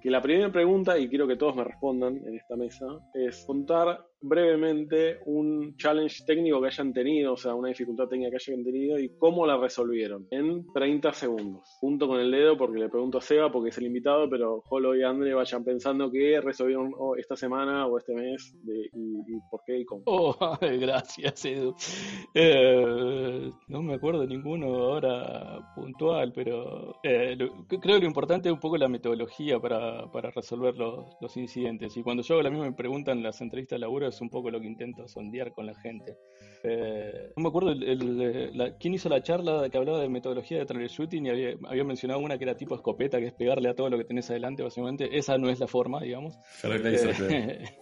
Que la primera pregunta, y quiero que todos me respondan en esta mesa, es contar brevemente un challenge técnico que hayan tenido, o sea, una dificultad técnica que hayan tenido y cómo la resolvieron en 30 segundos. Junto con el dedo, porque le pregunto a Seba, porque es el invitado, pero Jolo y André vayan pensando qué resolvieron esta semana o este mes y, por qué y cómo. Oh, gracias, Edu. Eh, no me acuerdo ninguno ahora puntual, pero eh, creo que lo importante es un poco la metodología para, para resolver los, los incidentes. Y cuando yo hago la misma pregunta en las entrevistas de laburo, es un poco lo que intento sondear con la gente. Eh, no me acuerdo el- el- la- quién hizo la charla que hablaba de metodología de troubleshooting y había, había mencionado una que era tipo escopeta, que es pegarle a todo lo que tenés adelante, básicamente. Esa no es la forma, digamos. Eh.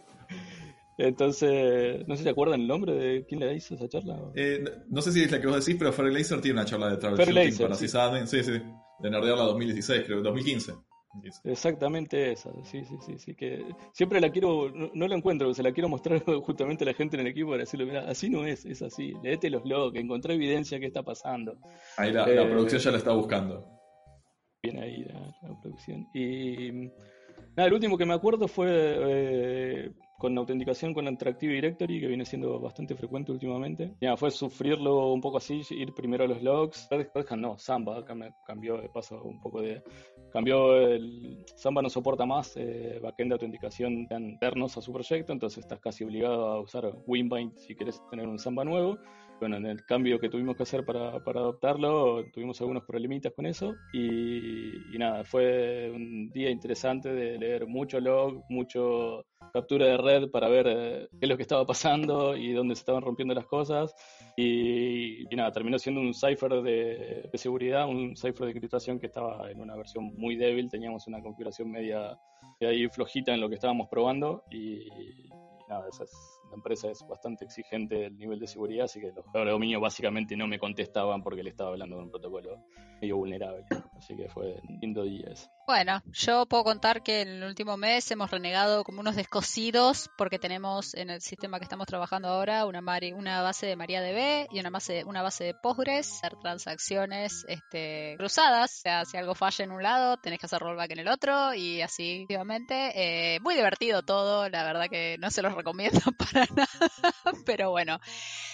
Entonces, no sé si se acuerdan el nombre de quién le hizo esa charla. Eh, no- no sé si es la que vos decís, pero Ferry Laser tiene una charla de Laser, para sí. sysadmin. Sí, sí. De Nerdearla 2016, creo, 2015. Exactamente esa, sí, sí, sí, sí, que siempre la quiero, no, no la encuentro, se la quiero mostrar justamente a la gente en el equipo para decirle, mira, así no es, es así, leete los logs, encontré evidencia que está pasando. Ahí la, la Eh, producción ya la está buscando. Bien ahí la, la producción. Y nada, el último que me acuerdo fue eh, con autenticación con Interactive Directory, que viene siendo bastante frecuente últimamente. Ya, fue sufrirlo un poco así, ir primero a los logs. Red Hat no, Samba, cambió de paso un poco de... Cambió el... Samba no soporta más eh, backend de autenticación internos a su proyecto, entonces estás casi obligado a usar Winbind si quieres tener un Samba nuevo. Bueno, en el cambio que tuvimos que hacer para, adoptarlo, tuvimos algunos problemitas con eso y, nada, fue un día interesante de leer mucho log, mucho captura de red para ver eh, qué es lo que estaba pasando y dónde se estaban rompiendo las cosas. Y, nada, terminó siendo un cipher de, seguridad, un cipher de encriptación que estaba en una versión muy débil, teníamos una configuración media, ahí flojita en lo que estábamos probando y, y nada, esa es- la empresa es bastante exigente del nivel de seguridad, así que los jugadores de dominio básicamente no me contestaban porque le estaba hablando de un protocolo medio vulnerable. Así que fue lindo día ese. Bueno, yo puedo contar que en el último mes hemos renegado como unos descosidos porque tenemos en el sistema que estamos trabajando ahora una, una base de MariaDB y una base, una base de Postgres, hacer transacciones este, cruzadas. O sea, si algo falla en un lado, tenés que hacer rollback en el otro y así activamente. Eh, muy divertido todo, la verdad que no se los recomiendo para nada, pero bueno,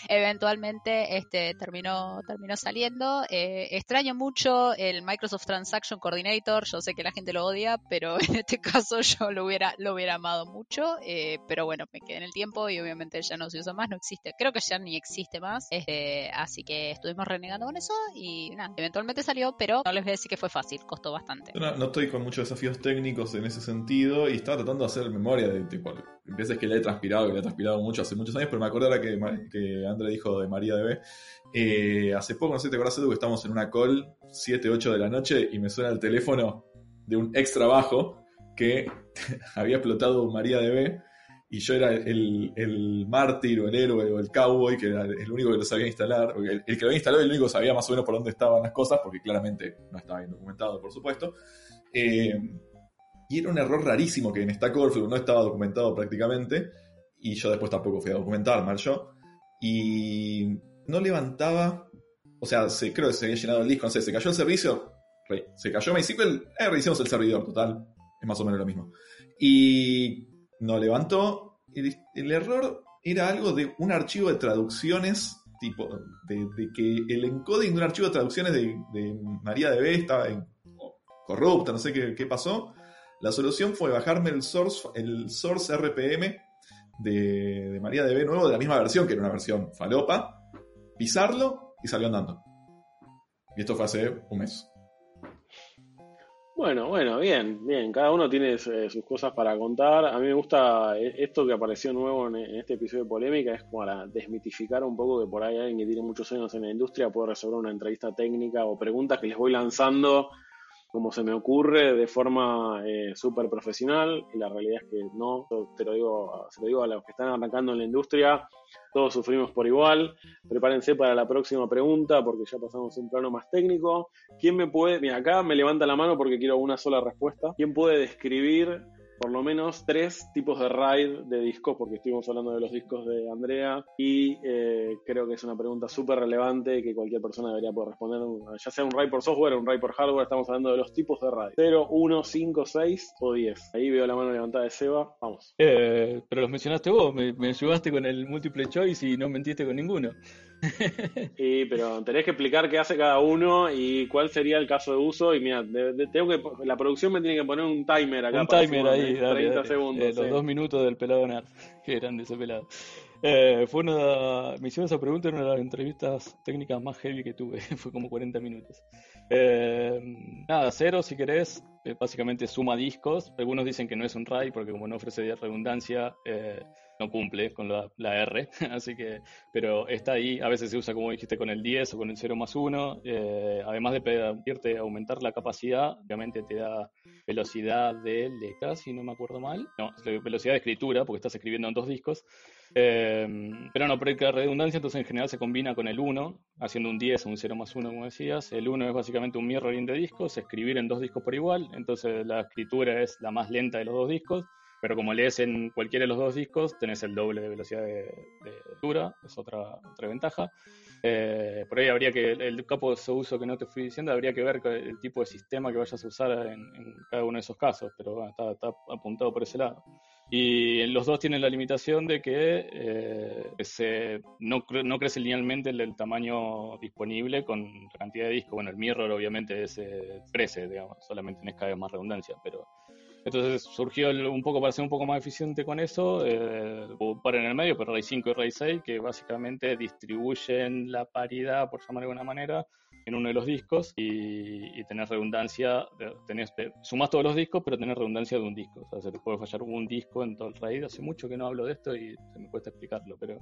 eventualmente este terminó terminó saliendo Eh, extraño mucho el Microsoft Transaction Coordinator yo sé que la gente lo odia pero en este caso yo lo hubiera lo hubiera amado mucho eh, pero bueno me quedé en el tiempo y obviamente ya no se usa más no existe creo que ya ni existe más este, así que estuvimos renegando con eso y nada eventualmente salió pero no les voy a decir que fue fácil costó bastante no, estoy con muchos desafíos técnicos en ese sentido y estaba tratando de hacer memoria de tipo, veces que le he transpirado, que le he transpirado mucho hace muchos años, pero me acuerdo ahora que, que André dijo de María DB. Eh, hace poco, no sé si te acuerdas, Edu, que estamos en una call 7, 8 de la noche y me suena el teléfono de un ex trabajo que había explotado María DB y yo era el, el mártir o el héroe o el cowboy que era el único que lo sabía instalar, el que lo había instalado y el único que sabía más o menos por dónde estaban las cosas, porque claramente no estaba bien documentado, por supuesto. Eh, y era un error rarísimo que en Stack Overflow no estaba documentado prácticamente, y yo después tampoco fui a documentar, mal yo, y no levantaba, o sea, se, creo que se había llenado el disco, no sé, se cayó el servicio, se cayó MySQL, eh, rehicimos el servidor, total, es más o menos lo mismo. Y no levantó, el, error era algo de un archivo de traducciones, tipo, de, que el encoding de un archivo de traducciones de, de estaba en- corrupta, no sé qué, pasó. La solución fue bajarme el source, el source RPM de, de nuevo, de la misma versión, que era una versión falopa, pisarlo y salió andando. Y esto fue hace un mes. Bueno, bueno, bien, bien. Cada uno tiene eh, sus cosas para contar. A mí me gusta eh, esto que apareció nuevo en, en este episodio de Polémica, es para desmitificar un poco que por ahí alguien que tiene muchos años en la industria puede resolver una entrevista técnica o preguntas que les voy lanzando como se me ocurre de forma eh, súper profesional y la realidad es que no, Yo te lo digo, se lo digo a los que están arrancando en la industria, todos sufrimos por igual, prepárense para la próxima pregunta porque ya pasamos a un plano más técnico. ¿Quién me puede, mira acá me levanta la mano porque quiero una sola respuesta, ¿quién puede describir por lo menos tres tipos de RAID de discos, porque estuvimos hablando de los discos de Andrea y eh, creo que es una pregunta súper relevante que cualquier persona debería poder responder, ya sea un RAID por software o un RAID por hardware, estamos hablando de los tipos de RAID. 0, 1, 5, 6 o 10. Ahí veo la mano levantada de Seba, vamos. Eh, pero los mencionaste vos, me, me ayudaste con el múltiple choice y no mentiste con ninguno. Sí, pero tenés que explicar qué hace cada uno y cuál sería el caso de uso. Y mira, de- de- tengo que, la producción me tiene que poner un timer acá. Un para timer ahí, dale, 30 dale. segundos. Eh, los dos minutos del pelado nerd. Qué grande ese pelado. Eh, fue una, me hicieron esa pregunta en una de las entrevistas técnicas más heavy que tuve. fue como 40 minutos. Eh, nada, cero si querés. eh, básicamente suma discos. Algunos dicen que no es un RAID porque como no ofrece redundancia, eh, no cumple con la, la R. Así que, pero está ahí. A veces se usa como dijiste con el 10 o con el 0 más 1. eh, además de pedirte aumentar la capacidad, obviamente te da velocidad de lectura, si no me acuerdo mal. No, velocidad de escritura, porque estás escribiendo en dos discos. Eh, pero no, la redundancia entonces en general se combina con el 1, haciendo un 10 o un 0 más 1, como decías. El 1 es básicamente un mirroring de discos, escribir en dos discos por igual, entonces la escritura es la más lenta de los dos discos. Pero como lees en cualquiera de los dos discos, tenés el doble de velocidad de, lectura, es otra, otra ventaja. Eh, por ahí habría que, el capo de uso que no te fui diciendo, habría que ver el tipo de sistema que vayas a usar en, en cada uno de esos casos, pero bueno, está, está apuntado por ese lado. Y los dos tienen la limitación de que eh, se, no, no crece linealmente el, el tamaño disponible con la cantidad de discos. Bueno, el mirror obviamente es, eh, crece, digamos, solamente tenés cada vez más redundancia, pero entonces surgió el- un poco para ser un poco más eficiente con eso, eh, hubo un par en el medio, pero RAID 5 y RAID 6, que básicamente distribuyen la paridad, por llamar de alguna manera, en uno de los discos y, y tenés redundancia, de- tenés, eh, sumás todos los discos, pero tenés redundancia de un disco. O sea, se te puede fallar un disco en todo el RAID. Hace mucho que no hablo de esto y se me cuesta explicarlo, pero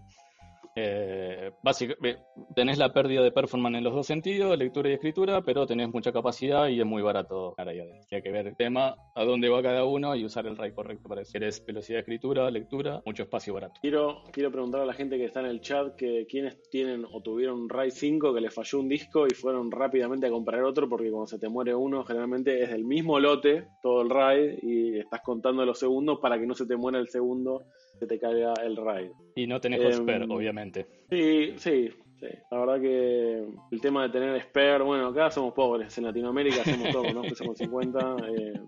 eh, básicamente tenés la pérdida de performance en los dos sentidos, lectura y escritura, pero tenés mucha capacidad y es muy barato adentro. Hay que ver el tema, a dónde va cada uno y usar el RAID correcto para eso. Velocidad de escritura, lectura, mucho espacio barato. Quiero, quiero preguntar a la gente que está en el chat que quiénes tienen o tuvieron RAID 5 que les falló un disco y fueron rápidamente a comprar otro porque cuando se te muere uno generalmente es del mismo lote todo el RAID y estás contando los segundos para que no se te muera el segundo te caiga el RAID. Y no tenés Hotspur, obviamente. Sí, sí, sí. La verdad que el tema de tener spare, bueno, acá somos pobres, en Latinoamérica somos todos, ¿no? Que somos 50. eh,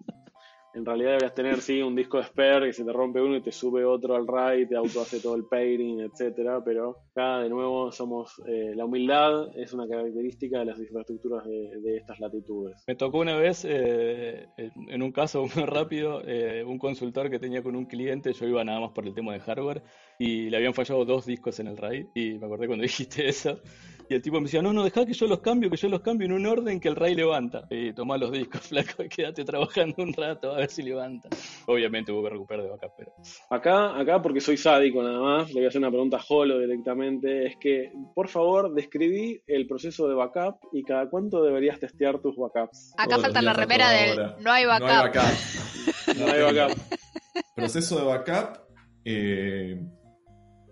en realidad deberías tener, sí, un disco de spare que se te rompe uno y te sube otro al RAID, te auto hace todo el pairing, etcétera, pero acá de nuevo somos, eh, la humildad es una característica de las infraestructuras de, estas latitudes. Me tocó una vez, eh, en un caso muy rápido, eh, un consultor que tenía con un cliente, yo iba nada más por el tema de hardware, y le habían fallado dos discos en el RAID, y me acordé cuando dijiste eso, y el tipo me decía, no, no, dejá que yo los cambio, que yo los cambio en un orden que el RAID levanta. Y tomá los discos, flaco, y quédate trabajando un rato a ver si levanta. Obviamente hubo que recuperar de backup, pero... Acá, acá porque soy sádico nada más, le voy a hacer una pregunta a Holo directamente, es que, por favor, describí el proceso de backup y cada cuánto deberías testear tus backups. Acá Todos falta la remera del no hay No hay backup. backup. No hay backup. Proceso de backup. eh,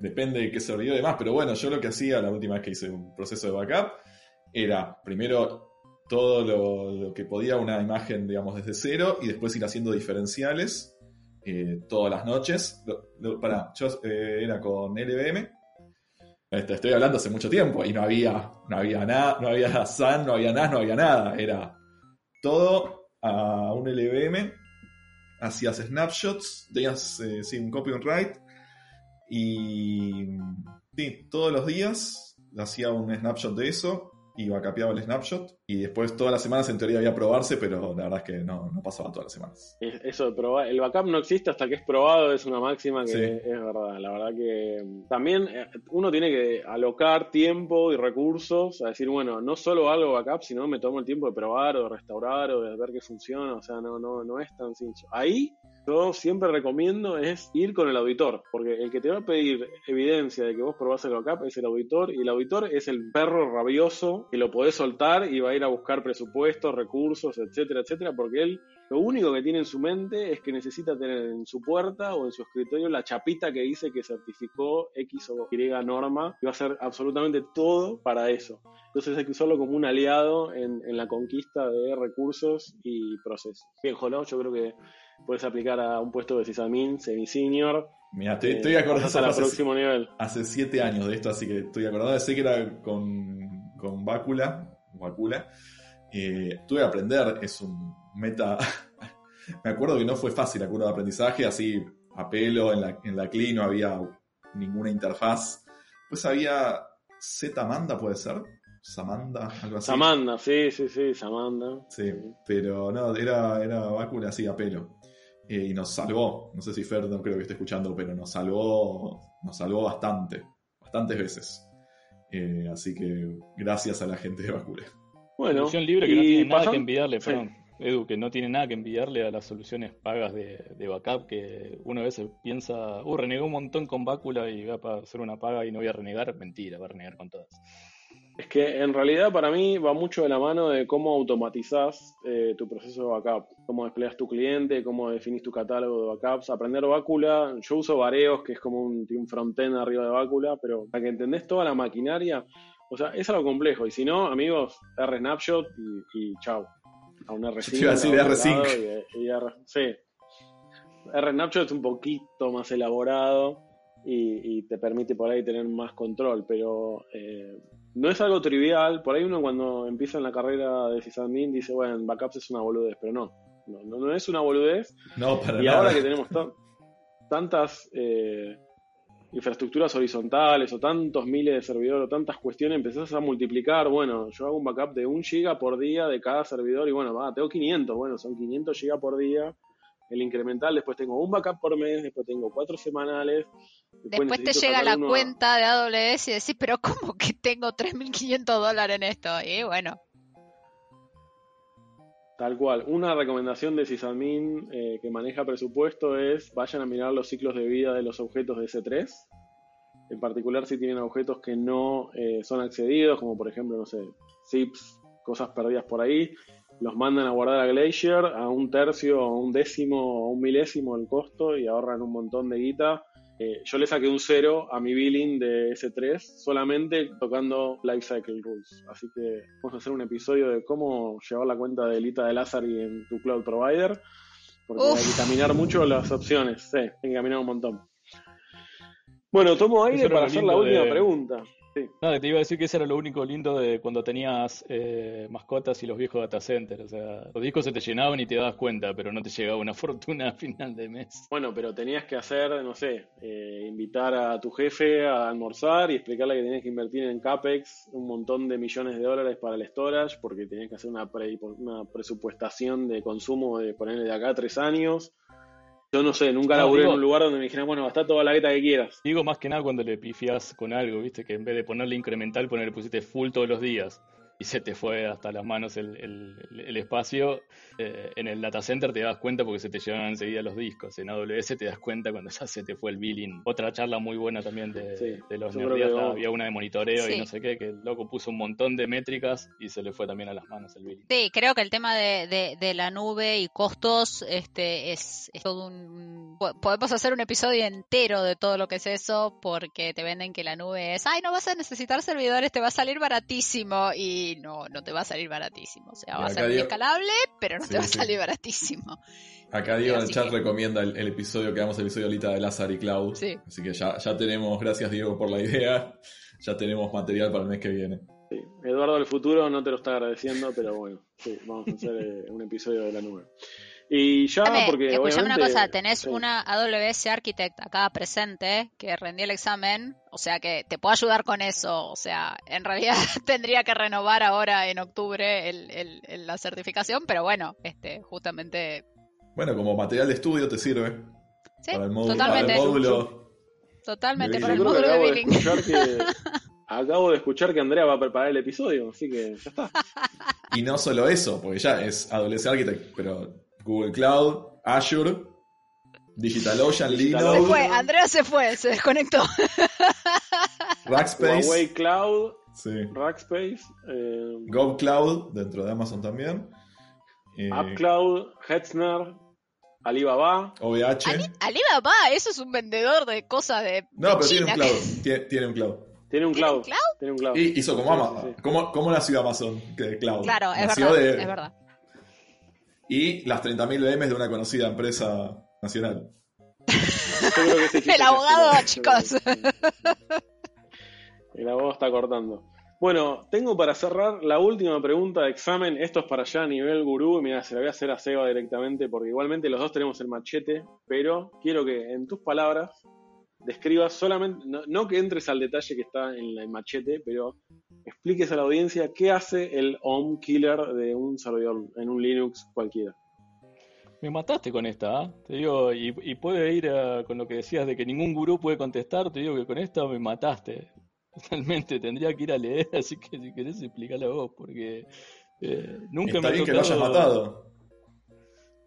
depende de qué servidor y demás, pero bueno, yo lo que hacía la última vez que hice un proceso de backup era primero todo lo, que podía una imagen, digamos, desde cero y después ir haciendo diferenciales eh, todas las noches. Pará, yo eh, era con LVM. Este, estoy hablando hace mucho tiempo y no había, no había nada, no había SAN, no había NAS, no había nada. Era todo a un LVM hacías snapshots, tenías eh, un copy and write y sí, todos los días hacía un snapshot de eso y backupeaba el snapshot y después todas las semanas en teoría había probarse, pero la verdad es que no, no pasaba todas las semanas. Es- Eso de probar, el backup no existe hasta que es probado, es una máxima que Sí. es verdad. La verdad que mm, también eh, uno tiene que alocar tiempo y recursos a decir, bueno, no solo hago backup, sino me tomo el tiempo de probar o de restaurar o de ver que funciona, o sea, no, no, no es tan sencillo. Ahí yo siempre recomiendo es ir con el auditor, porque el que te va a pedir evidencia de que vos probás el backup es el auditor, y el auditor es el perro rabioso que lo podés soltar y va a ir a buscar presupuestos, recursos, etcétera, etcétera, porque él lo único que tiene en su mente es que necesita tener en su puerta o en su escritorio la chapita que dice que certificó X o Y norma y va a hacer absolutamente todo para eso. Entonces hay que usarlo como un aliado en, en la conquista de recursos y procesos. Bien, Jolo, yo creo que puedes aplicar a un puesto de sysadmin, semi-senior. Mira, estoy, eh, estoy acordado al hace, próximo nivel. hace siete años de esto, así que estoy acordado. Sé que era con, con Bácula. Bácula. Eh, tuve que aprender, es un meta. Me acuerdo que no fue fácil la curva de aprendizaje, así a pelo, en la, en la CLI no había ninguna interfaz. Pues había Zamanda, puede ser. Samanda, algo así. Samanda, sí, sí, sí, Samanda. Sí, pero no, era, era así a pelo. Eh, y nos salvó. No sé si Fer no creo que esté escuchando, pero nos salvó. Nos salvó bastante. Bastantes veces. Eh, así que gracias a la gente de Bácula. Bueno, Solución libre que no tiene nada pasan- que envidiarle, sí. perdón, Edu, que no tiene nada que envidiarle a las soluciones pagas de, de backup, que uno a veces piensa, uh, renegué un montón con Bácula y voy a hacer una paga y no voy a renegar. Mentira, va a renegar con todas. Es que en realidad para mí va mucho de la mano de cómo automatizás eh, tu proceso de backup, cómo desplegas tu cliente, cómo definís tu catálogo de backups. Aprender Bácula, yo uso Vareos, que es como un, un frontend arriba de Bácula, pero para que entendés toda la maquinaria, o sea, es algo complejo. Y si no, amigos, R Snapshot y, y chau. A un R5. Yo te iba a decir a otro R5. lado y- y R- sí. R Snapshot es un poquito más elaborado y, y te permite por ahí tener más control, pero eh, no es algo trivial. Por ahí uno cuando empieza en la carrera de sysadmin dice, bueno, backups es una boludez, pero no, no, no, no es una boludez. No, para Y nada. ahora que tenemos tan- tantas eh, infraestructuras horizontales o tantos miles de servidores o tantas cuestiones, empezás a multiplicar, bueno, yo hago un backup de un giga por día de cada servidor y bueno, va, tengo 500, bueno, son 500 gigas por día. El incremental, después tengo un backup por mes, después tengo cuatro semanales. Después te llega la a- cuenta de AWS y decís, pero ¿cómo que tengo 3.500 dólares en esto? Y bueno, Tal cual. Una recomendación de sysadmin eh, que maneja presupuesto es vayan a mirar los ciclos de vida de los objetos de S3. En particular si tienen objetos que no eh, son accedidos, como por ejemplo, no sé, zips, cosas perdidas por ahí, los mandan a guardar a Glacier a un tercio, a un décimo, a un milésimo el costo y ahorran un montón de guita. Eh, yo le saqué un cero a mi billing de S3 solamente tocando Lifecycle Rules. Así que vamos a hacer un episodio de cómo llevar la cuenta de Lita de Lazari en tu cloud provider. Porque Uf. hay que caminar mucho las opciones. Sí, hay que caminar un montón. Bueno, tomo aire para hacer la última de- pregunta. Sí. Nada, te iba a decir que eso era lo único lindo de cuando tenías eh, mascotas y los viejos data centers. O sea, los discos se te llenaban y te dabas cuenta, pero no te llegaba una fortuna a final de mes. Bueno, pero tenías que hacer, no sé, eh, invitar a tu jefe a almorzar y explicarle que tenías que invertir en CAPEX un montón de millones de dólares para el storage, porque tenías que hacer una, pre- una presupuestación de consumo de ponerle de acá a tres años. Yo no sé, nunca No, laburé digo- en un lugar donde me dijeran, bueno, gastá toda la gueta que quieras. Digo más que nada cuando le pifias con algo, viste, que en vez de ponerle incremental, ponerle pusiste full todos los días y se te fue hasta las manos el, el- el espacio. Eh, en el data center te das cuenta porque se te llevan enseguida los discos. En AWS te das cuenta cuando ya se te fue el billing. Otra charla muy buena también de, Sí, de los vamos- había una de monitoreo Sí. y no sé qué, que el loco puso un montón de métricas y se le fue también a las manos el billing. sí, creo que el tema de, de- de la nube y costos este, es, es todo un... po- Podemos hacer un episodio entero de todo lo que es eso porque te venden que la nube es, ay, no vas a necesitar servidores, te va a salir baratísimo y no, no te va a salir baratísimo. O sea, va a digo- escalable, pero no Sí, te va a salir baratísimo. Acá Diego en el chat que- recomienda el, el episodio que damos el episodio ahorita de Lazar y Cloud. Sí. Así que ya, ya tenemos, gracias Diego por la idea, ya tenemos material para el mes que viene. Sí. Eduardo del futuro no te lo está agradeciendo, pero bueno, sí, vamos a hacer eh, un episodio de la nube. Y ya, Escúchame, porque escuchame una cosa, tenés sí. una AWS Architect acá presente que rendí el examen, o sea que te puedo ayudar con eso, o sea, en realidad tendría que renovar ahora en octubre el- el- el- la certificación, pero bueno, este, justamente, Bueno, como material de estudio te sirve sí, para el módulo. totalmente, Para el módulo. totalmente, de para el módulo de acabo de billing. escuchar que acabo de escuchar que Andrea va a preparar el episodio, así que ya está. Y no solo eso, porque ya es AWS Architect, pero Google Cloud, Azure, DigitalOcean, DigitalOcean. Se fue, Andrea se fue, se desconectó. Rackspace, Huawei Cloud, sí, Rackspace, eh, GovCloud dentro de Amazon también, eh, AppCloud, Hetzner, Alibaba. OVH. Alibaba, eso es un vendedor de cosas de, No, de pero tiene un China. cloud. Tiene, tiene un cloud. Tiene un ¿Tiene cloud. un cloud? Tiene un cloud. Y hizo como Amazon. sí, sí. Como, como nació Amazon, que cloud. Claro, es Nació verdad, de- es verdad. Y las 30.000 BMs de una conocida empresa nacional. El ya abogado, chicos. El abogado está cortando. Bueno, tengo para cerrar la última pregunta de examen. Esto es para allá a nivel gurú. Y mira, se la voy a hacer a Seba directamente porque igualmente los dos tenemos el machete. Pero quiero que en tus palabras describas solamente, no, no que entres al detalle que está en el machete, pero expliques a la audiencia qué hace el home killer de un servidor en un Linux cualquiera. Me mataste con esta, ¿ah? Te digo, y, y puede ir a- con lo que decías de que ningún gurú puede contestar, te digo que con esta me mataste. Totalmente, tendría que ir a leer, así que si querés explicarla vos, porque eh, nunca Está me ha bien que lo hayas tocado. matado.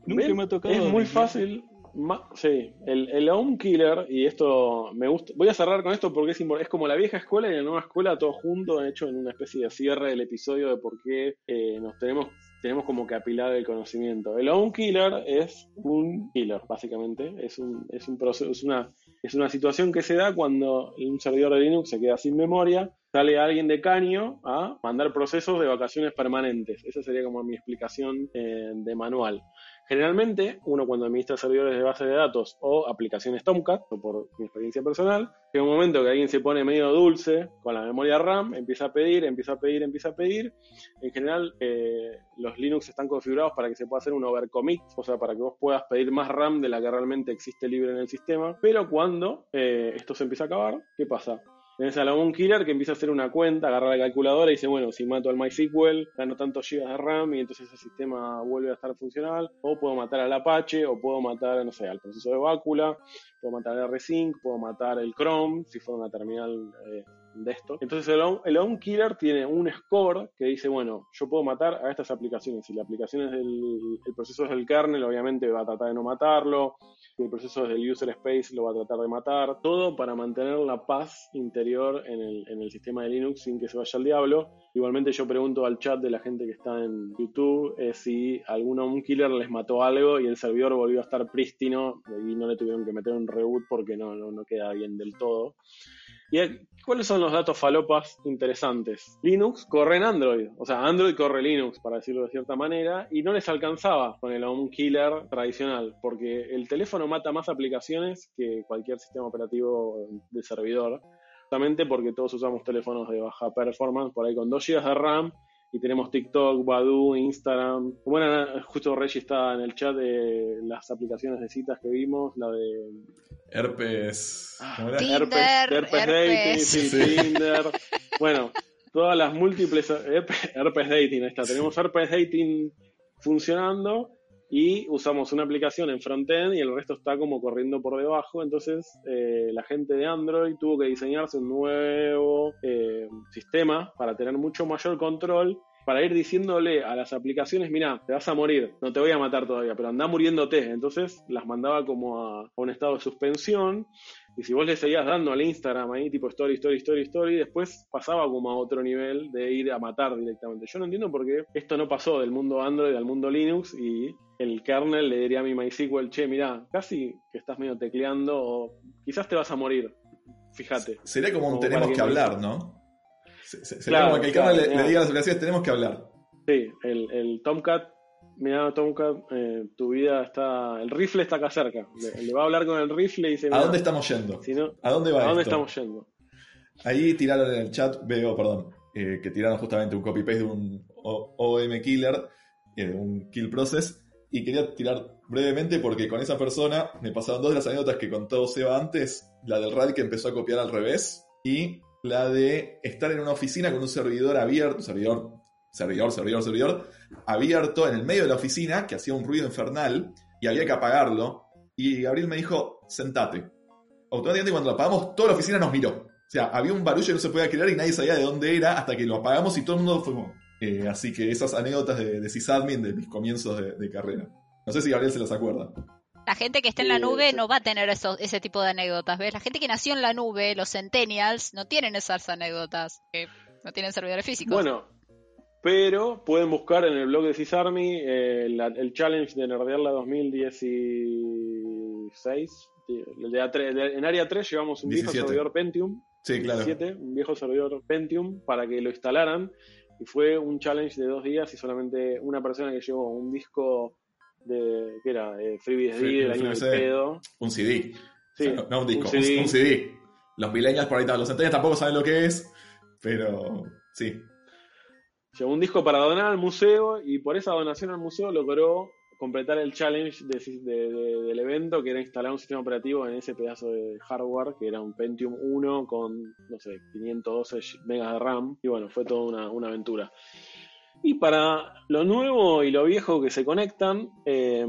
Nunca ¿Ven? me ha tocado. Es muy fácil. Ma- sí, el, el home killer, y esto me gusta. Voy a cerrar con esto porque es, es como la vieja escuela y la nueva escuela, todo junto, hecho en una especie de cierre del episodio de por qué eh, nos tenemos, tenemos como que apilar el conocimiento. El home killer es un killer, básicamente. Es, un, es, un proceso, es, una, es una situación que se da cuando un servidor de Linux se queda sin memoria. Sale alguien de caño a mandar procesos de vacaciones permanentes. Esa sería como mi explicación eh, de manual. Generalmente, uno cuando administra servidores de base de datos o aplicaciones Tomcat, o por mi experiencia personal, llega un momento que alguien se pone medio dulce con la memoria RAM, empieza a pedir, empieza a pedir, empieza a pedir. En general, eh, los Linux están configurados para que se pueda hacer un overcommit, o sea, para que vos puedas pedir más RAM de la que realmente existe libre en el sistema. Pero cuando eh, esto se empieza a acabar, ¿qué pasa? Tenés a la killer que empieza a hacer una cuenta, agarra la calculadora y dice, bueno, si mato al MySQL, gano tantos gigas de RAM y entonces el sistema vuelve a estar funcional. O puedo matar al Apache, o puedo matar, no sé, al proceso de Bácula, puedo matar al RSync, puedo matar el Chrome, si fuera una terminal eh, de esto. Entonces el, own- el own killer tiene un score que dice, bueno, yo puedo matar a estas aplicaciones. Si la aplicación es del el proceso es del kernel, obviamente va a tratar de no matarlo. Si el proceso es del user space, lo va a tratar de matar. Todo para mantener la paz interior en el, en el sistema de Linux sin que se vaya al diablo. Igualmente yo pregunto al chat de la gente que está en YouTube eh, si alguno un killer les mató algo y el servidor volvió a estar prístino y no le tuvieron que meter un reboot porque no, no, no queda bien del todo. ¿Y eh, cuáles son los datos falopas interesantes? Linux corre en Android, o sea, Android corre Linux, para decirlo de cierta manera, y no les alcanzaba con el home killer tradicional, porque el teléfono mata más aplicaciones que cualquier sistema operativo de servidor, justamente porque todos usamos teléfonos de baja performance, por ahí con 2 GB de RAM, y tenemos TikTok, Badu, Instagram. Bueno, justo Reggie está en el chat de las aplicaciones de citas que vimos, la de Herpes. ¿cómo era? Tinder, herpes, herpes dating, herpes. sí, Sí. Tinder. Bueno, todas las múltiples herpes, herpes dating, ahí está. Tenemos herpes dating funcionando y usamos una aplicación en frontend y el resto está como corriendo por debajo. Entonces, eh, la gente de Android tuvo que diseñarse un nuevo eh, sistema para tener mucho mayor control. Para ir diciéndole a las aplicaciones, mira, te vas a morir, no te voy a matar todavía, pero anda muriéndote. Entonces las mandaba como a, a un estado de suspensión y si vos le seguías dando al Instagram ahí, tipo story, story, story, story, después pasaba como a otro nivel de ir a matar directamente. Yo no entiendo por qué esto no pasó del mundo Android al mundo Linux y el kernel le diría a mi MySQL, che, mirá, casi que estás medio tecleando o quizás te vas a morir. Fíjate. Sería como un Como tenemos que hablar, ¿no? Se- se- Sería Claro, como que el claro, claro. le diga a las aplicaciones, tenemos que hablar. Sí, el, el Tomcat, mira Tomcat, eh, tu vida está, el rifle está acá cerca. Le, le va a hablar con el rifle y dice, ¿A "Mirá, dónde estamos yendo? si no, ¿A dónde va ¿a dónde esto? estamos yendo? Ahí tiraron en el chat, veo, perdón, eh, que tiraron justamente un copy-paste de un OM killer, eh, de un kill process, y quería tirar brevemente porque con esa persona me pasaron dos de las anécdotas que contó Seba antes, la del RAD que empezó a copiar al revés, y la de estar en una oficina con un servidor abierto, servidor, servidor, servidor, servidor, abierto en el medio de la oficina, que hacía un ruido infernal, y había que apagarlo, y Gabriel me dijo, sentate. Automáticamente cuando lo apagamos, toda la oficina nos miró. O sea, había un barullo que no se podía creer y nadie sabía de dónde era hasta que lo apagamos y todo el mundo fue como... Eh, así que esas anécdotas de, de sysadmin de mis comienzos de, de carrera. No sé si Gabriel se las acuerda. La gente que está en la Sí, nube no va a tener eso, ese tipo de anécdotas, ¿ves? La gente que nació en la nube, los centennials, no tienen esas anécdotas, que no tienen servidores físicos. Bueno, pero pueden buscar en el blog de CISARMY eh, la- el challenge de Nerdearla 2016. El de A3 de- en área 3 llevamos un viejo 17. servidor Pentium, Sí, claro. 17, un viejo servidor Pentium para que lo instalaran y fue un challenge de dos días y solamente una persona que llevó un disco de que era eh, FreeBSD Free- del año del pedo. Un CD. Sí, O sea, no, un disco, un CD. un CD. Los millennials por ahí, los centennials tampoco saben lo que es, pero sí. Llevó un disco para donar al museo y por esa donación al museo logró completar el challenge de- de- de- del evento, que era instalar un sistema operativo en ese pedazo de hardware, que era un Pentium 1 con, no sé, 512 megas de RAM. Y bueno, fue toda una aventura. Y para lo nuevo y lo viejo que se conectan, eh,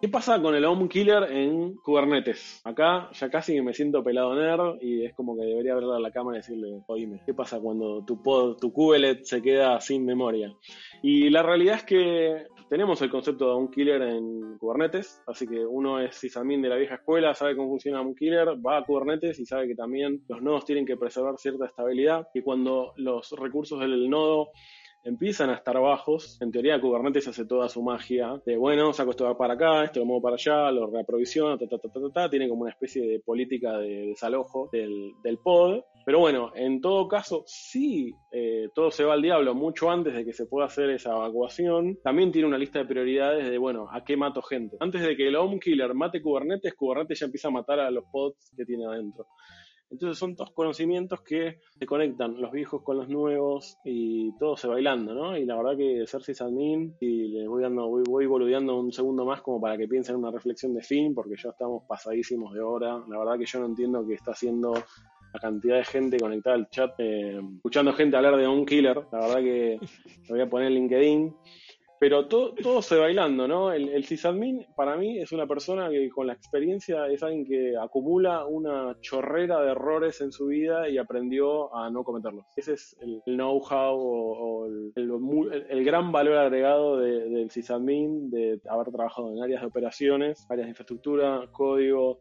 ¿qué pasa con el Home Killer en Kubernetes? Acá ya casi me siento pelado nerd y es como que debería hablarle a la cámara y decirle, oíme, ¿qué pasa cuando tu pod, tu kubelet se queda sin memoria? Y la realidad es que tenemos el concepto de un killer en Kubernetes, así que uno es sysadmin de la vieja escuela, sabe cómo funciona un killer, va a Kubernetes y sabe que también los nodos tienen que preservar cierta estabilidad y cuando los recursos del nodo empiezan a estar bajos, en teoría Kubernetes hace toda su magia de, bueno, saco esto para acá, esto lo muevo para allá, lo reaprovisiona, ta, ta, ta, ta, ta, tiene como una especie de política de desalojo del, pod. Pero bueno, en todo caso, si eh, todo se va al diablo mucho antes de que se pueda hacer esa evacuación, también tiene una lista de prioridades de, bueno, ¿a qué mato gente? Antes de que el home killer mate Kubernetes, Kubernetes ya empieza a matar a los pods que tiene adentro. Entonces son todos conocimientos que se conectan los viejos con los nuevos y todo se bailando, ¿no? Y la verdad que ser sysadmin, y les voy dando, voy, voy boludeando un segundo más como para que piensen en una reflexión de fin, porque ya estamos pasadísimos de hora. La verdad que yo no entiendo qué está haciendo la cantidad de gente conectada al chat, eh, escuchando gente hablar de un killer. La verdad que lo voy a poner en LinkedIn. Pero todo, todo se bailando, ¿no? El, el sysadmin para mí es una persona que con la experiencia es alguien que acumula una chorrera de errores en su vida y aprendió a no cometerlos. Ese es el, know-how o, o el, el- el gran valor agregado de- del sysadmin, de haber trabajado en áreas de operaciones, áreas de infraestructura, código,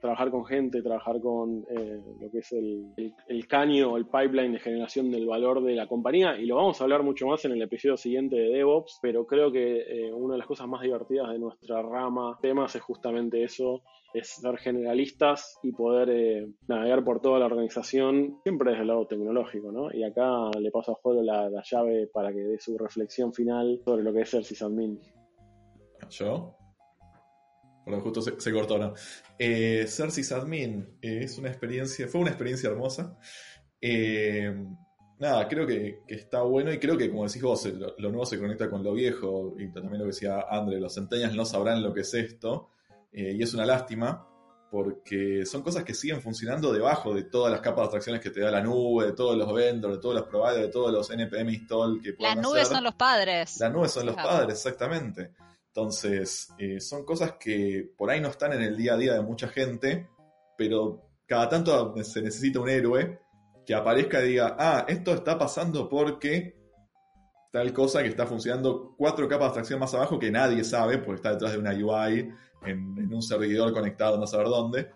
trabajar con gente, trabajar con eh, lo que es el, el, el caño, el pipeline de generación del valor de la compañía, y lo vamos a hablar mucho más en el episodio siguiente de DevOps, pero creo que eh, una de las cosas más divertidas de nuestra rama temas es justamente eso, es ser generalistas y poder eh, navegar por toda la organización, siempre desde el lado tecnológico, ¿no? Y acá le paso a juego la, la llave para que dé su reflexión final sobre lo que es ser sysadmin. ¿Yo? Bueno, justo se, se cortó, ¿no? Eh, ser sysadmin eh, es una experiencia, fue una experiencia hermosa. Eh, nada, creo que, que está bueno y creo que, como decís vos, lo, lo nuevo se conecta con lo viejo y también lo que decía André, los centenias no sabrán lo que es esto eh, y es una lástima porque son cosas que siguen funcionando debajo de todas las capas de abstracciones que te da la nube, de todos los vendors, de todos los providers, de todos los NPM install que Las puedan nubes hacer. son los padres. Las nubes son los padres, exactamente. Entonces, eh, son cosas que por ahí no están en el día a día de mucha gente, pero cada tanto se necesita un héroe que aparezca y diga, ah, esto está pasando porque tal cosa que está funcionando cuatro capas de abstracción más abajo que nadie sabe, porque está detrás de una UI, en, un servidor conectado no saber dónde.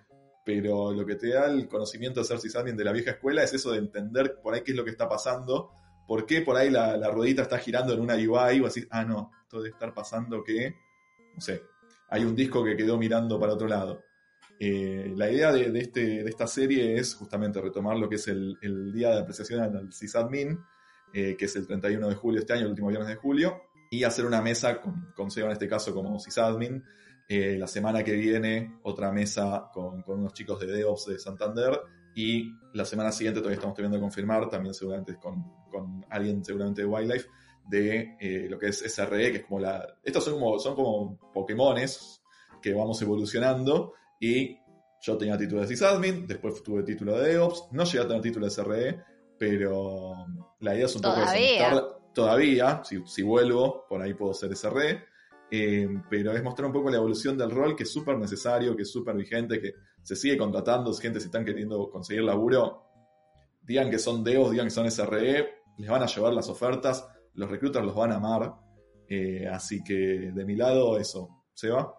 Pero lo que te da el conocimiento de ser sysadmin de la vieja escuela es eso de entender por ahí qué es lo que está pasando ¿Por qué por ahí la, la ruedita está girando en una UI? O así, ah, no, esto debe estar pasando que, no sé, hay un disco que quedó mirando para otro lado. Eh, la idea de, este, de esta serie es justamente retomar lo que es el, el día de apreciación al sysadmin, eh, que es el 31 de julio este año, el último viernes de julio, y hacer una mesa con, con Seba en este caso como sysadmin. Eh, la semana que viene, otra mesa con, con unos chicos de DevOps de Santander y la semana siguiente todavía estamos teniendo que confirmar, también seguramente con, con alguien seguramente de Wildlife, de eh, lo que es SRE, que es como la... Estos son como, son como Pokémones que vamos evolucionando y yo tenía título de sysadmin, después tuve título de DevOps, no llegué a tener título de SRE, pero la idea es un poco eso, Todavía. todavía, si, si vuelvo, por ahí puedo ser SRE, eh, pero es mostrar un poco la evolución del rol que es súper necesario, que es súper vigente, que se sigue contratando, gente si están queriendo conseguir laburo, digan que son DEOs, digan que son SRE, les van a llevar las ofertas, los recruiters los van a amar, eh, así que de mi lado eso, ¿se va?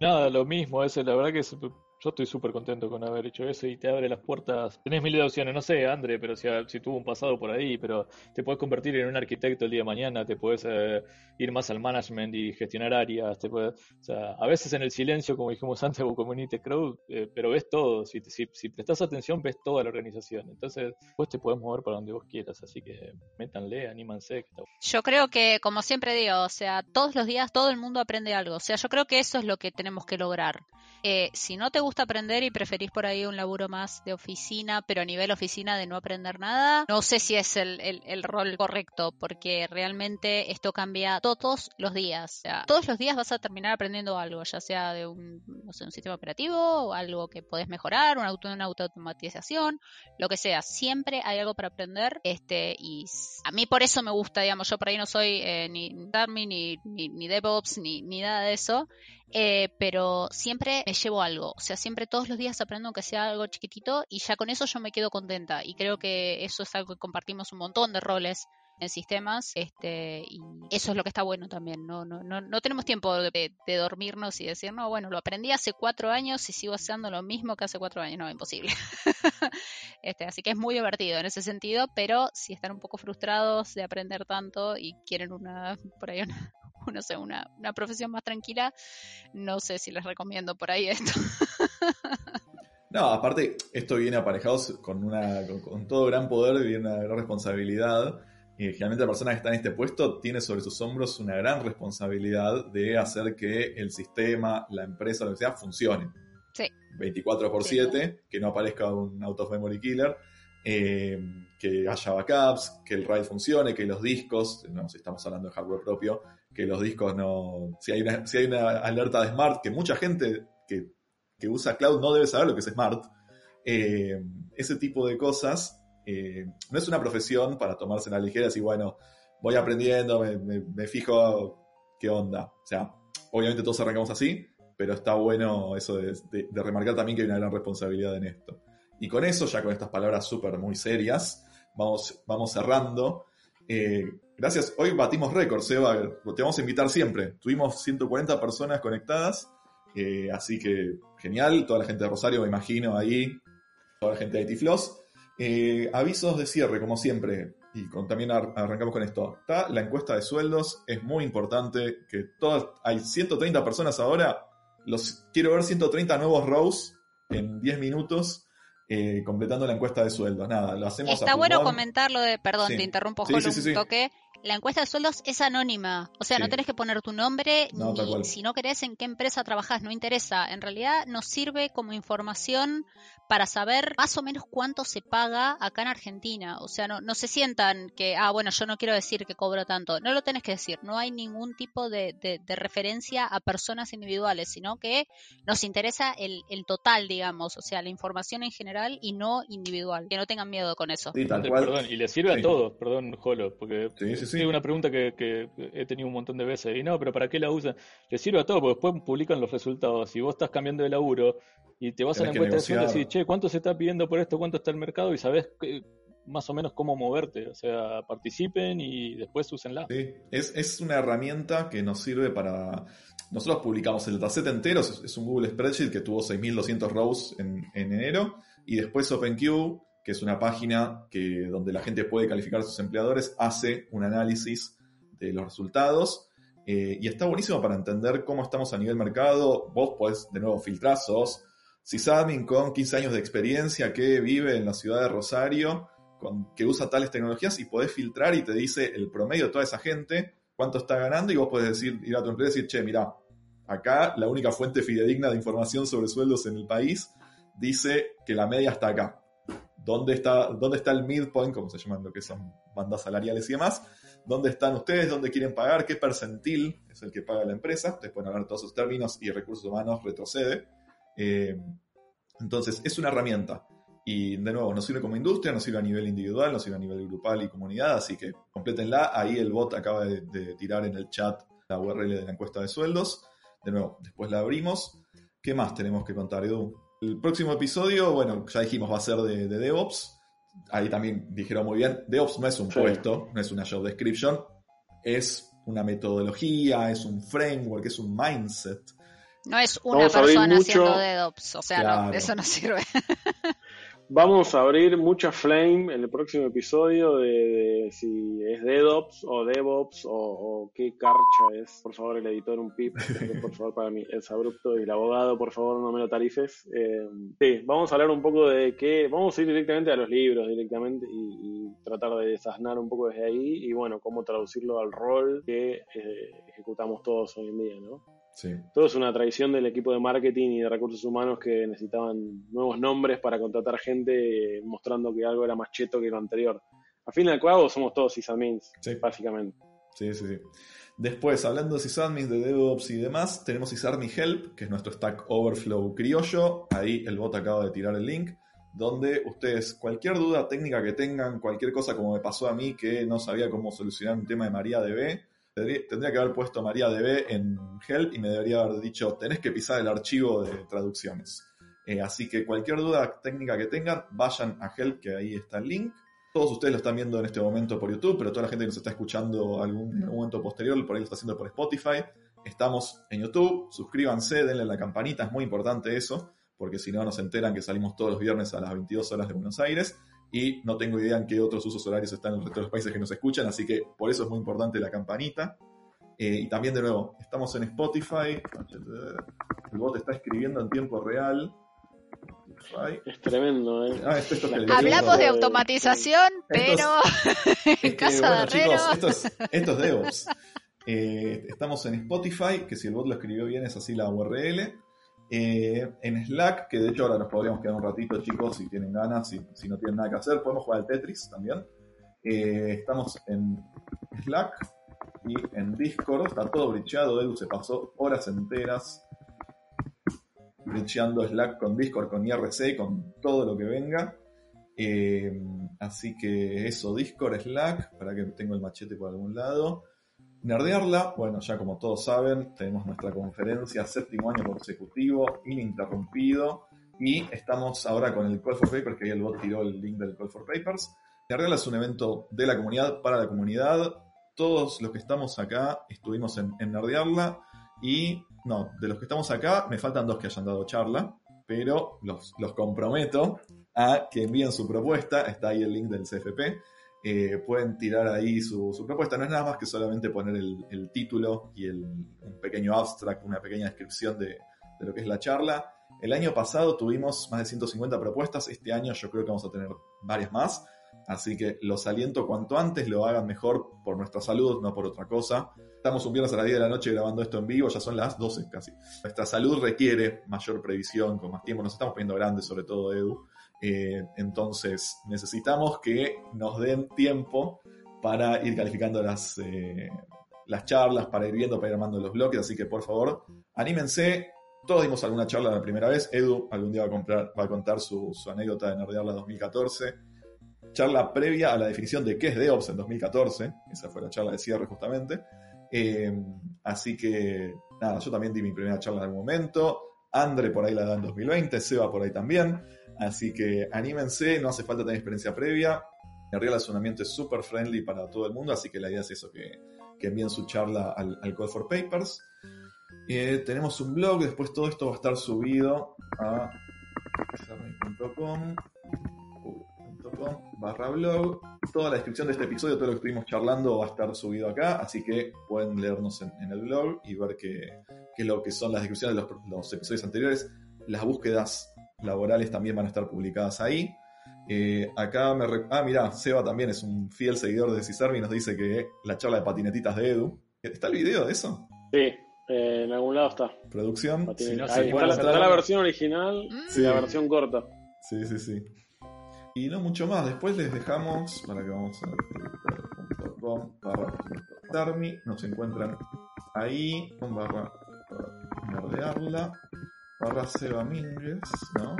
Nada, lo mismo, eso, la verdad que es Yo estoy súper contento con haber hecho eso y te abre las puertas. Tenés mil de opciones, no sé, André, pero si, si tuvo un pasado por ahí, pero te puedes convertir en un arquitecto el día de mañana, te puedes eh, ir más al management y gestionar áreas, te puedes, o sea, a veces en el silencio, como dijimos antes, o Community Crowd, eh, pero ves todo, si, si, si prestas atención, ves toda la organización. Entonces, pues te puedes mover para donde vos quieras, así que métanle, anímanse. Que está... Yo creo que, como siempre digo, o sea, todos los días todo el mundo aprende algo. O sea, yo creo que eso es lo que tenemos que lograr. Eh, si no te gusta aprender y preferís por ahí un laburo más de oficina, pero a nivel oficina de no aprender nada, no sé si es el, el, rol correcto, porque realmente esto cambia todos los días. Todos los días vas a terminar aprendiendo algo, ya sea de un, no sé, un sistema operativo, o algo que podés mejorar, una, auto, una automatización, lo que sea. Siempre hay algo para aprender. Este, y a mí por eso me gusta, digamos, yo por ahí no soy eh, ni Darmin, ni, ni, ni DevOps, ni, ni nada de eso. Eh, pero siempre me llevo algo, o sea, siempre todos los días aprendo que sea algo chiquitito y ya con eso yo me quedo contenta. Y creo que eso es algo que compartimos un montón de roles en sistemas este y eso es lo que está bueno también no no no, no tenemos tiempo de, dormirnos y decir no bueno lo aprendí hace cuatro años y sigo haciendo lo mismo que hace cuatro años no imposible. Este así que es muy divertido en ese sentido pero si están un poco frustrados de aprender tanto y quieren una por ahí una, no sé, una, una profesión más tranquila, no sé si les recomiendo por ahí esto. No, aparte, esto viene aparejado con, una, con, todo gran poder y una gran responsabilidad. Y generalmente la persona que está en este puesto tiene sobre sus hombros una gran responsabilidad de hacer que el sistema, la empresa, lo que sea, funcione. Sí. 24 por 7, que no aparezca un out of memory killer. Eh, que haya backups, que el RAID funcione, que los discos, no, si estamos hablando de hardware propio, que los discos no. Si hay una, si hay una alerta de Smart, que mucha gente que, usa cloud no debe saber lo que es Smart, eh, ese tipo de cosas eh, no es una profesión para tomarse la ligera y bueno, voy aprendiendo, me, fijo qué onda. O sea, obviamente todos arrancamos así, pero está bueno eso de, de remarcar también que hay una gran responsabilidad en esto. Y con eso, ya con estas palabras súper muy serias, vamos, vamos cerrando. Eh, gracias, hoy batimos récords, Seba, te vamos a invitar siempre. Tuvimos 140 personas conectadas, eh, así que genial, toda la gente de Rosario me imagino ahí, toda la gente de ITFloss. Eh, avisos de cierre, como siempre, y también arrancamos con esto. Está la encuesta de sueldos, es muy importante que todas, hay 130 personas ahora, los quiero ver 130 nuevos rows en 10 minutos eh, completando la encuesta de sueldos. Nada, lo hacemos Está bueno comentarlo de, perdón, te interrumpo, sí, un toque la encuesta de sueldos es anónima. O sea, no tenés que poner tu nombre ni si no querés en qué empresa trabajás, no interesa. En realidad nos sirve como información para saber más o menos cuánto se paga acá en Argentina. O sea, no, no se sientan que, ah, bueno, yo no quiero decir que cobro tanto. No lo tenés que decir. No hay ningún tipo de, de, referencia a personas individuales, sino que nos interesa el, el, total, digamos. O sea, la información en general y no individual. Que no tengan miedo con eso. Perdón, y le sirve a todos, perdón, Jolo, porque sí, una pregunta que, he tenido un montón de veces. Y no, pero ¿para qué la usan? Le sirve a todo, porque después publican los resultados. Si vos estás cambiando de laburo y te vas a la encuesta de sueldo y decís, che, ¿cuánto se está pidiendo por esto? ¿Cuánto está el mercado? Y sabés más o menos cómo moverte. O sea, participen y después úsenla. Sí, es, es una herramienta que nos sirve para. Nosotros publicamos el dataset entero, es, un Google Spreadsheet que tuvo 6.200 rows en, en enero. Y después OpenQ que es una página que, donde la gente puede calificar a sus empleadores, hace un análisis de los resultados. Eh, y está buenísimo para entender cómo estamos a nivel mercado. Vos podés de nuevo filtrar, sos sysadmin con 15 años de experiencia que vive en la ciudad de Rosario, con, que usa tales tecnologías y podés filtrar y te dice el promedio de toda esa gente, cuánto está ganando y vos podés decir, ir a tu empresa y decir, che, mira, acá la única fuente fidedigna de información sobre sueldos en el país dice que la media está acá dónde está, dónde está el midpoint, como se llaman lo que son bandas salariales y demás, dónde están ustedes, dónde quieren pagar, qué percentil es el que paga la empresa, ustedes pueden hablar todos esos términos y recursos humanos retrocede. Eh, entonces, es una herramienta. Y de nuevo, nos sirve como industria, nos sirve a nivel individual, nos sirve a nivel grupal y comunidad, así que complétenla. Ahí el bot acaba de, tirar en el chat la URL de la encuesta de sueldos. De nuevo, después la abrimos. ¿Qué más tenemos que contar, Edu? El próximo episodio, bueno, ya dijimos, va a ser de, DevOps. Ahí también dijeron muy bien, DevOps no es un puesto, no es una job description, es una metodología, es un framework, es un mindset. No es una Vamos persona haciendo DevOps, o sea, no, eso no sirve. Vamos a abrir mucha flame en el próximo episodio de, de si es DevOps o DevOps o, o qué carcha es. Por favor, el editor, un pip. Por favor, para mí es abrupto. Y el abogado, por favor, no me lo tarifes. Eh, sí, vamos a hablar un poco de qué. Vamos a ir directamente a los libros, directamente, y, y tratar de desasnar un poco desde ahí. Y bueno, cómo traducirlo al rol que eh, ejecutamos todos hoy en día, ¿no? Sí. Todo es una tradición del equipo de marketing y de recursos humanos que necesitaban nuevos nombres para contratar gente mostrando que algo era más cheto que lo anterior. A fin de al cabo somos todos sysadmins, Sí. básicamente. Sí, sí, sí. Después, hablando de sysadmins, de DevOps y demás, tenemos Sysarmy Help, que es nuestro Stack Overflow criollo. Ahí el bot acaba de tirar el link, donde ustedes, cualquier duda técnica que tengan, cualquier cosa como me pasó a mí que no sabía cómo solucionar un tema de MariaDB, tendría, que haber puesto MariaDB en Help y me debería haber dicho, tenés que pisar el archivo de traducciones. Eh, así que cualquier duda técnica que tengan, vayan a Help, que ahí está el link. Todos ustedes lo están viendo en este momento por YouTube, pero toda la gente que nos está escuchando algún, algún momento posterior, por ahí lo está haciendo por Spotify. Estamos en YouTube, suscríbanse, denle a la campanita, es muy importante eso, porque si no nos enteran que salimos todos los viernes a las 22 horas de Buenos Aires y no tengo idea en qué otros usos horarios están en el resto de los países que nos escuchan, así que por eso es muy importante la campanita. Eh, y también de nuevo, estamos en Spotify, el bot está escribiendo en tiempo real. Spotify. Es tremendo, ¿eh? Ah, esto, esto Hablamos de automatización, pero Es en que, casa bueno, de chicos, esto es, esto es DevOps. Eh, estamos en Spotify, que si el bot lo escribió bien es así la URL. Eh, en Slack, que de hecho ahora nos podríamos quedar un ratito, chicos, si tienen ganas, si, si no tienen nada que hacer. Podemos jugar al Tetris también. Eh, estamos en Slack y en Discord. Está todo bricheado. Edu se pasó horas enteras bricheando Slack con Discord, con IRC, con todo lo que venga. Eh, así que eso, Discord, Slack, para que tengo el machete por algún lado. Nerdearla, bueno, ya como todos saben, tenemos nuestra conferencia séptimo año consecutivo, ininterrumpido, y estamos ahora con el Call for Papers, que ahí el bot tiró el link del Call for Papers. Nerdearla es un evento de la comunidad, para la comunidad. Todos los que estamos acá estuvimos en, en Nerdearla, y no, de los que estamos acá, me faltan dos que hayan dado charla, pero los, los comprometo a que envíen su propuesta, está ahí el link del CFP, eh, pueden tirar ahí su, propuesta, no es nada más que solamente poner el, título y el, un pequeño abstract, una pequeña descripción de, de lo que es la charla. El año pasado tuvimos más de 150 propuestas, este año yo creo que vamos a tener varias más, así que los aliento cuanto antes lo hagan mejor por nuestra salud, no por otra cosa. Estamos un viernes a las 10 de la noche grabando esto en vivo, ya son las 12 casi. Nuestra salud requiere mayor previsión, con más tiempo, nos estamos poniendo grandes, sobre todo Edu. Eh, entonces necesitamos que nos den tiempo para ir calificando las, eh, las charlas, para ir viendo, para ir armando los bloques, así que por favor, anímense. Todos dimos alguna charla la primera vez. Edu algún día va a, contar su, su anécdota de Nerdearla 2014. Charla previa a la definición de qué es DevOps en 2014. Esa fue la charla de cierre justamente. Eh, así que, nada, yo también di mi primera charla en algún momento. Andre por ahí la da en 2020, Seba por ahí también. Así que anímense, no hace falta tener experiencia previa. En realidad es un súper friendly para todo el mundo, así que la idea es eso, que, envíen su charla al, al Call for Papers. Eh, tenemos un blog, después todo esto va a estar subido a barra blog. Toda la descripción de este episodio, todo lo que estuvimos charlando va a estar subido acá, así que pueden leernos en, el blog y ver qué, es lo que son las descripciones de los episodios anteriores. Las búsquedas laborales también van a estar publicadas ahí. Eh, acá me. re- Ah, mirá, Seba también es un fiel seguidor de Cisarmi y nos dice que la charla de patinetitas de Edu. ¿Está el video de eso? Sí, eh, en algún lado está. Producción. Si no Ahí está, la, está la versión original y la versión corta. Sí, sí, sí. Y no mucho más. Después les dejamos para que vamos a barra. Nos encuentran ahí con barra para nerdearla. Barra Seba Mingues, ¿no?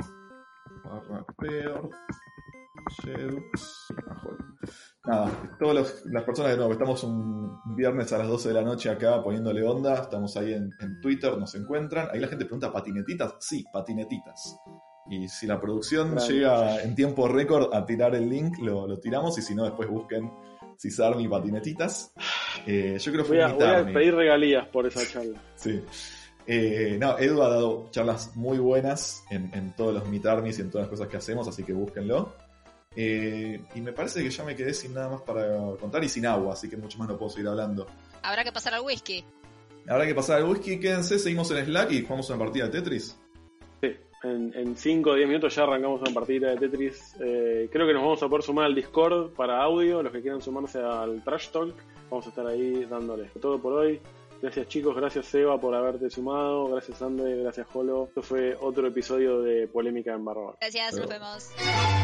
Barra Peor. Jedux. Nada, todas los- las personas de nuevo, estamos un viernes a las 12 de la noche acá poniéndole onda, estamos ahí en, en Twitter, nos encuentran. Ahí la gente pregunta, ¿patinetitas? Sí, patinetitas. Y si la producción Claro. llega en tiempo récord a tirar el link, lo, lo tiramos. Y si no, después busquen Cisarmi Patinetitas. Eh, yo creo que Voy a, voy a pedir regalías por esa charla. Sí. Eh, no, Edu ha dado charlas muy buenas en, en todos los Meet Armies y en todas las cosas que hacemos, así que búsquenlo. Eh, y me parece que ya me quedé sin nada más para contar y sin agua, así que mucho más no puedo seguir hablando. Habrá que pasar al whisky. Habrá que pasar al whisky, quédense, seguimos en Slack y jugamos una partida de Tetris. Sí, en 5 o 10 minutos ya arrancamos una partida de Tetris. Eh, creo que nos vamos a poder sumar al Discord para audio, los que quieran sumarse al Trash Talk. Vamos a estar ahí dándoles todo por hoy. Gracias chicos, gracias Seba por haberte sumado, gracias Ande, gracias Jolo. Esto fue otro episodio de Polémica en Barra. Gracias, Pero- nos vemos.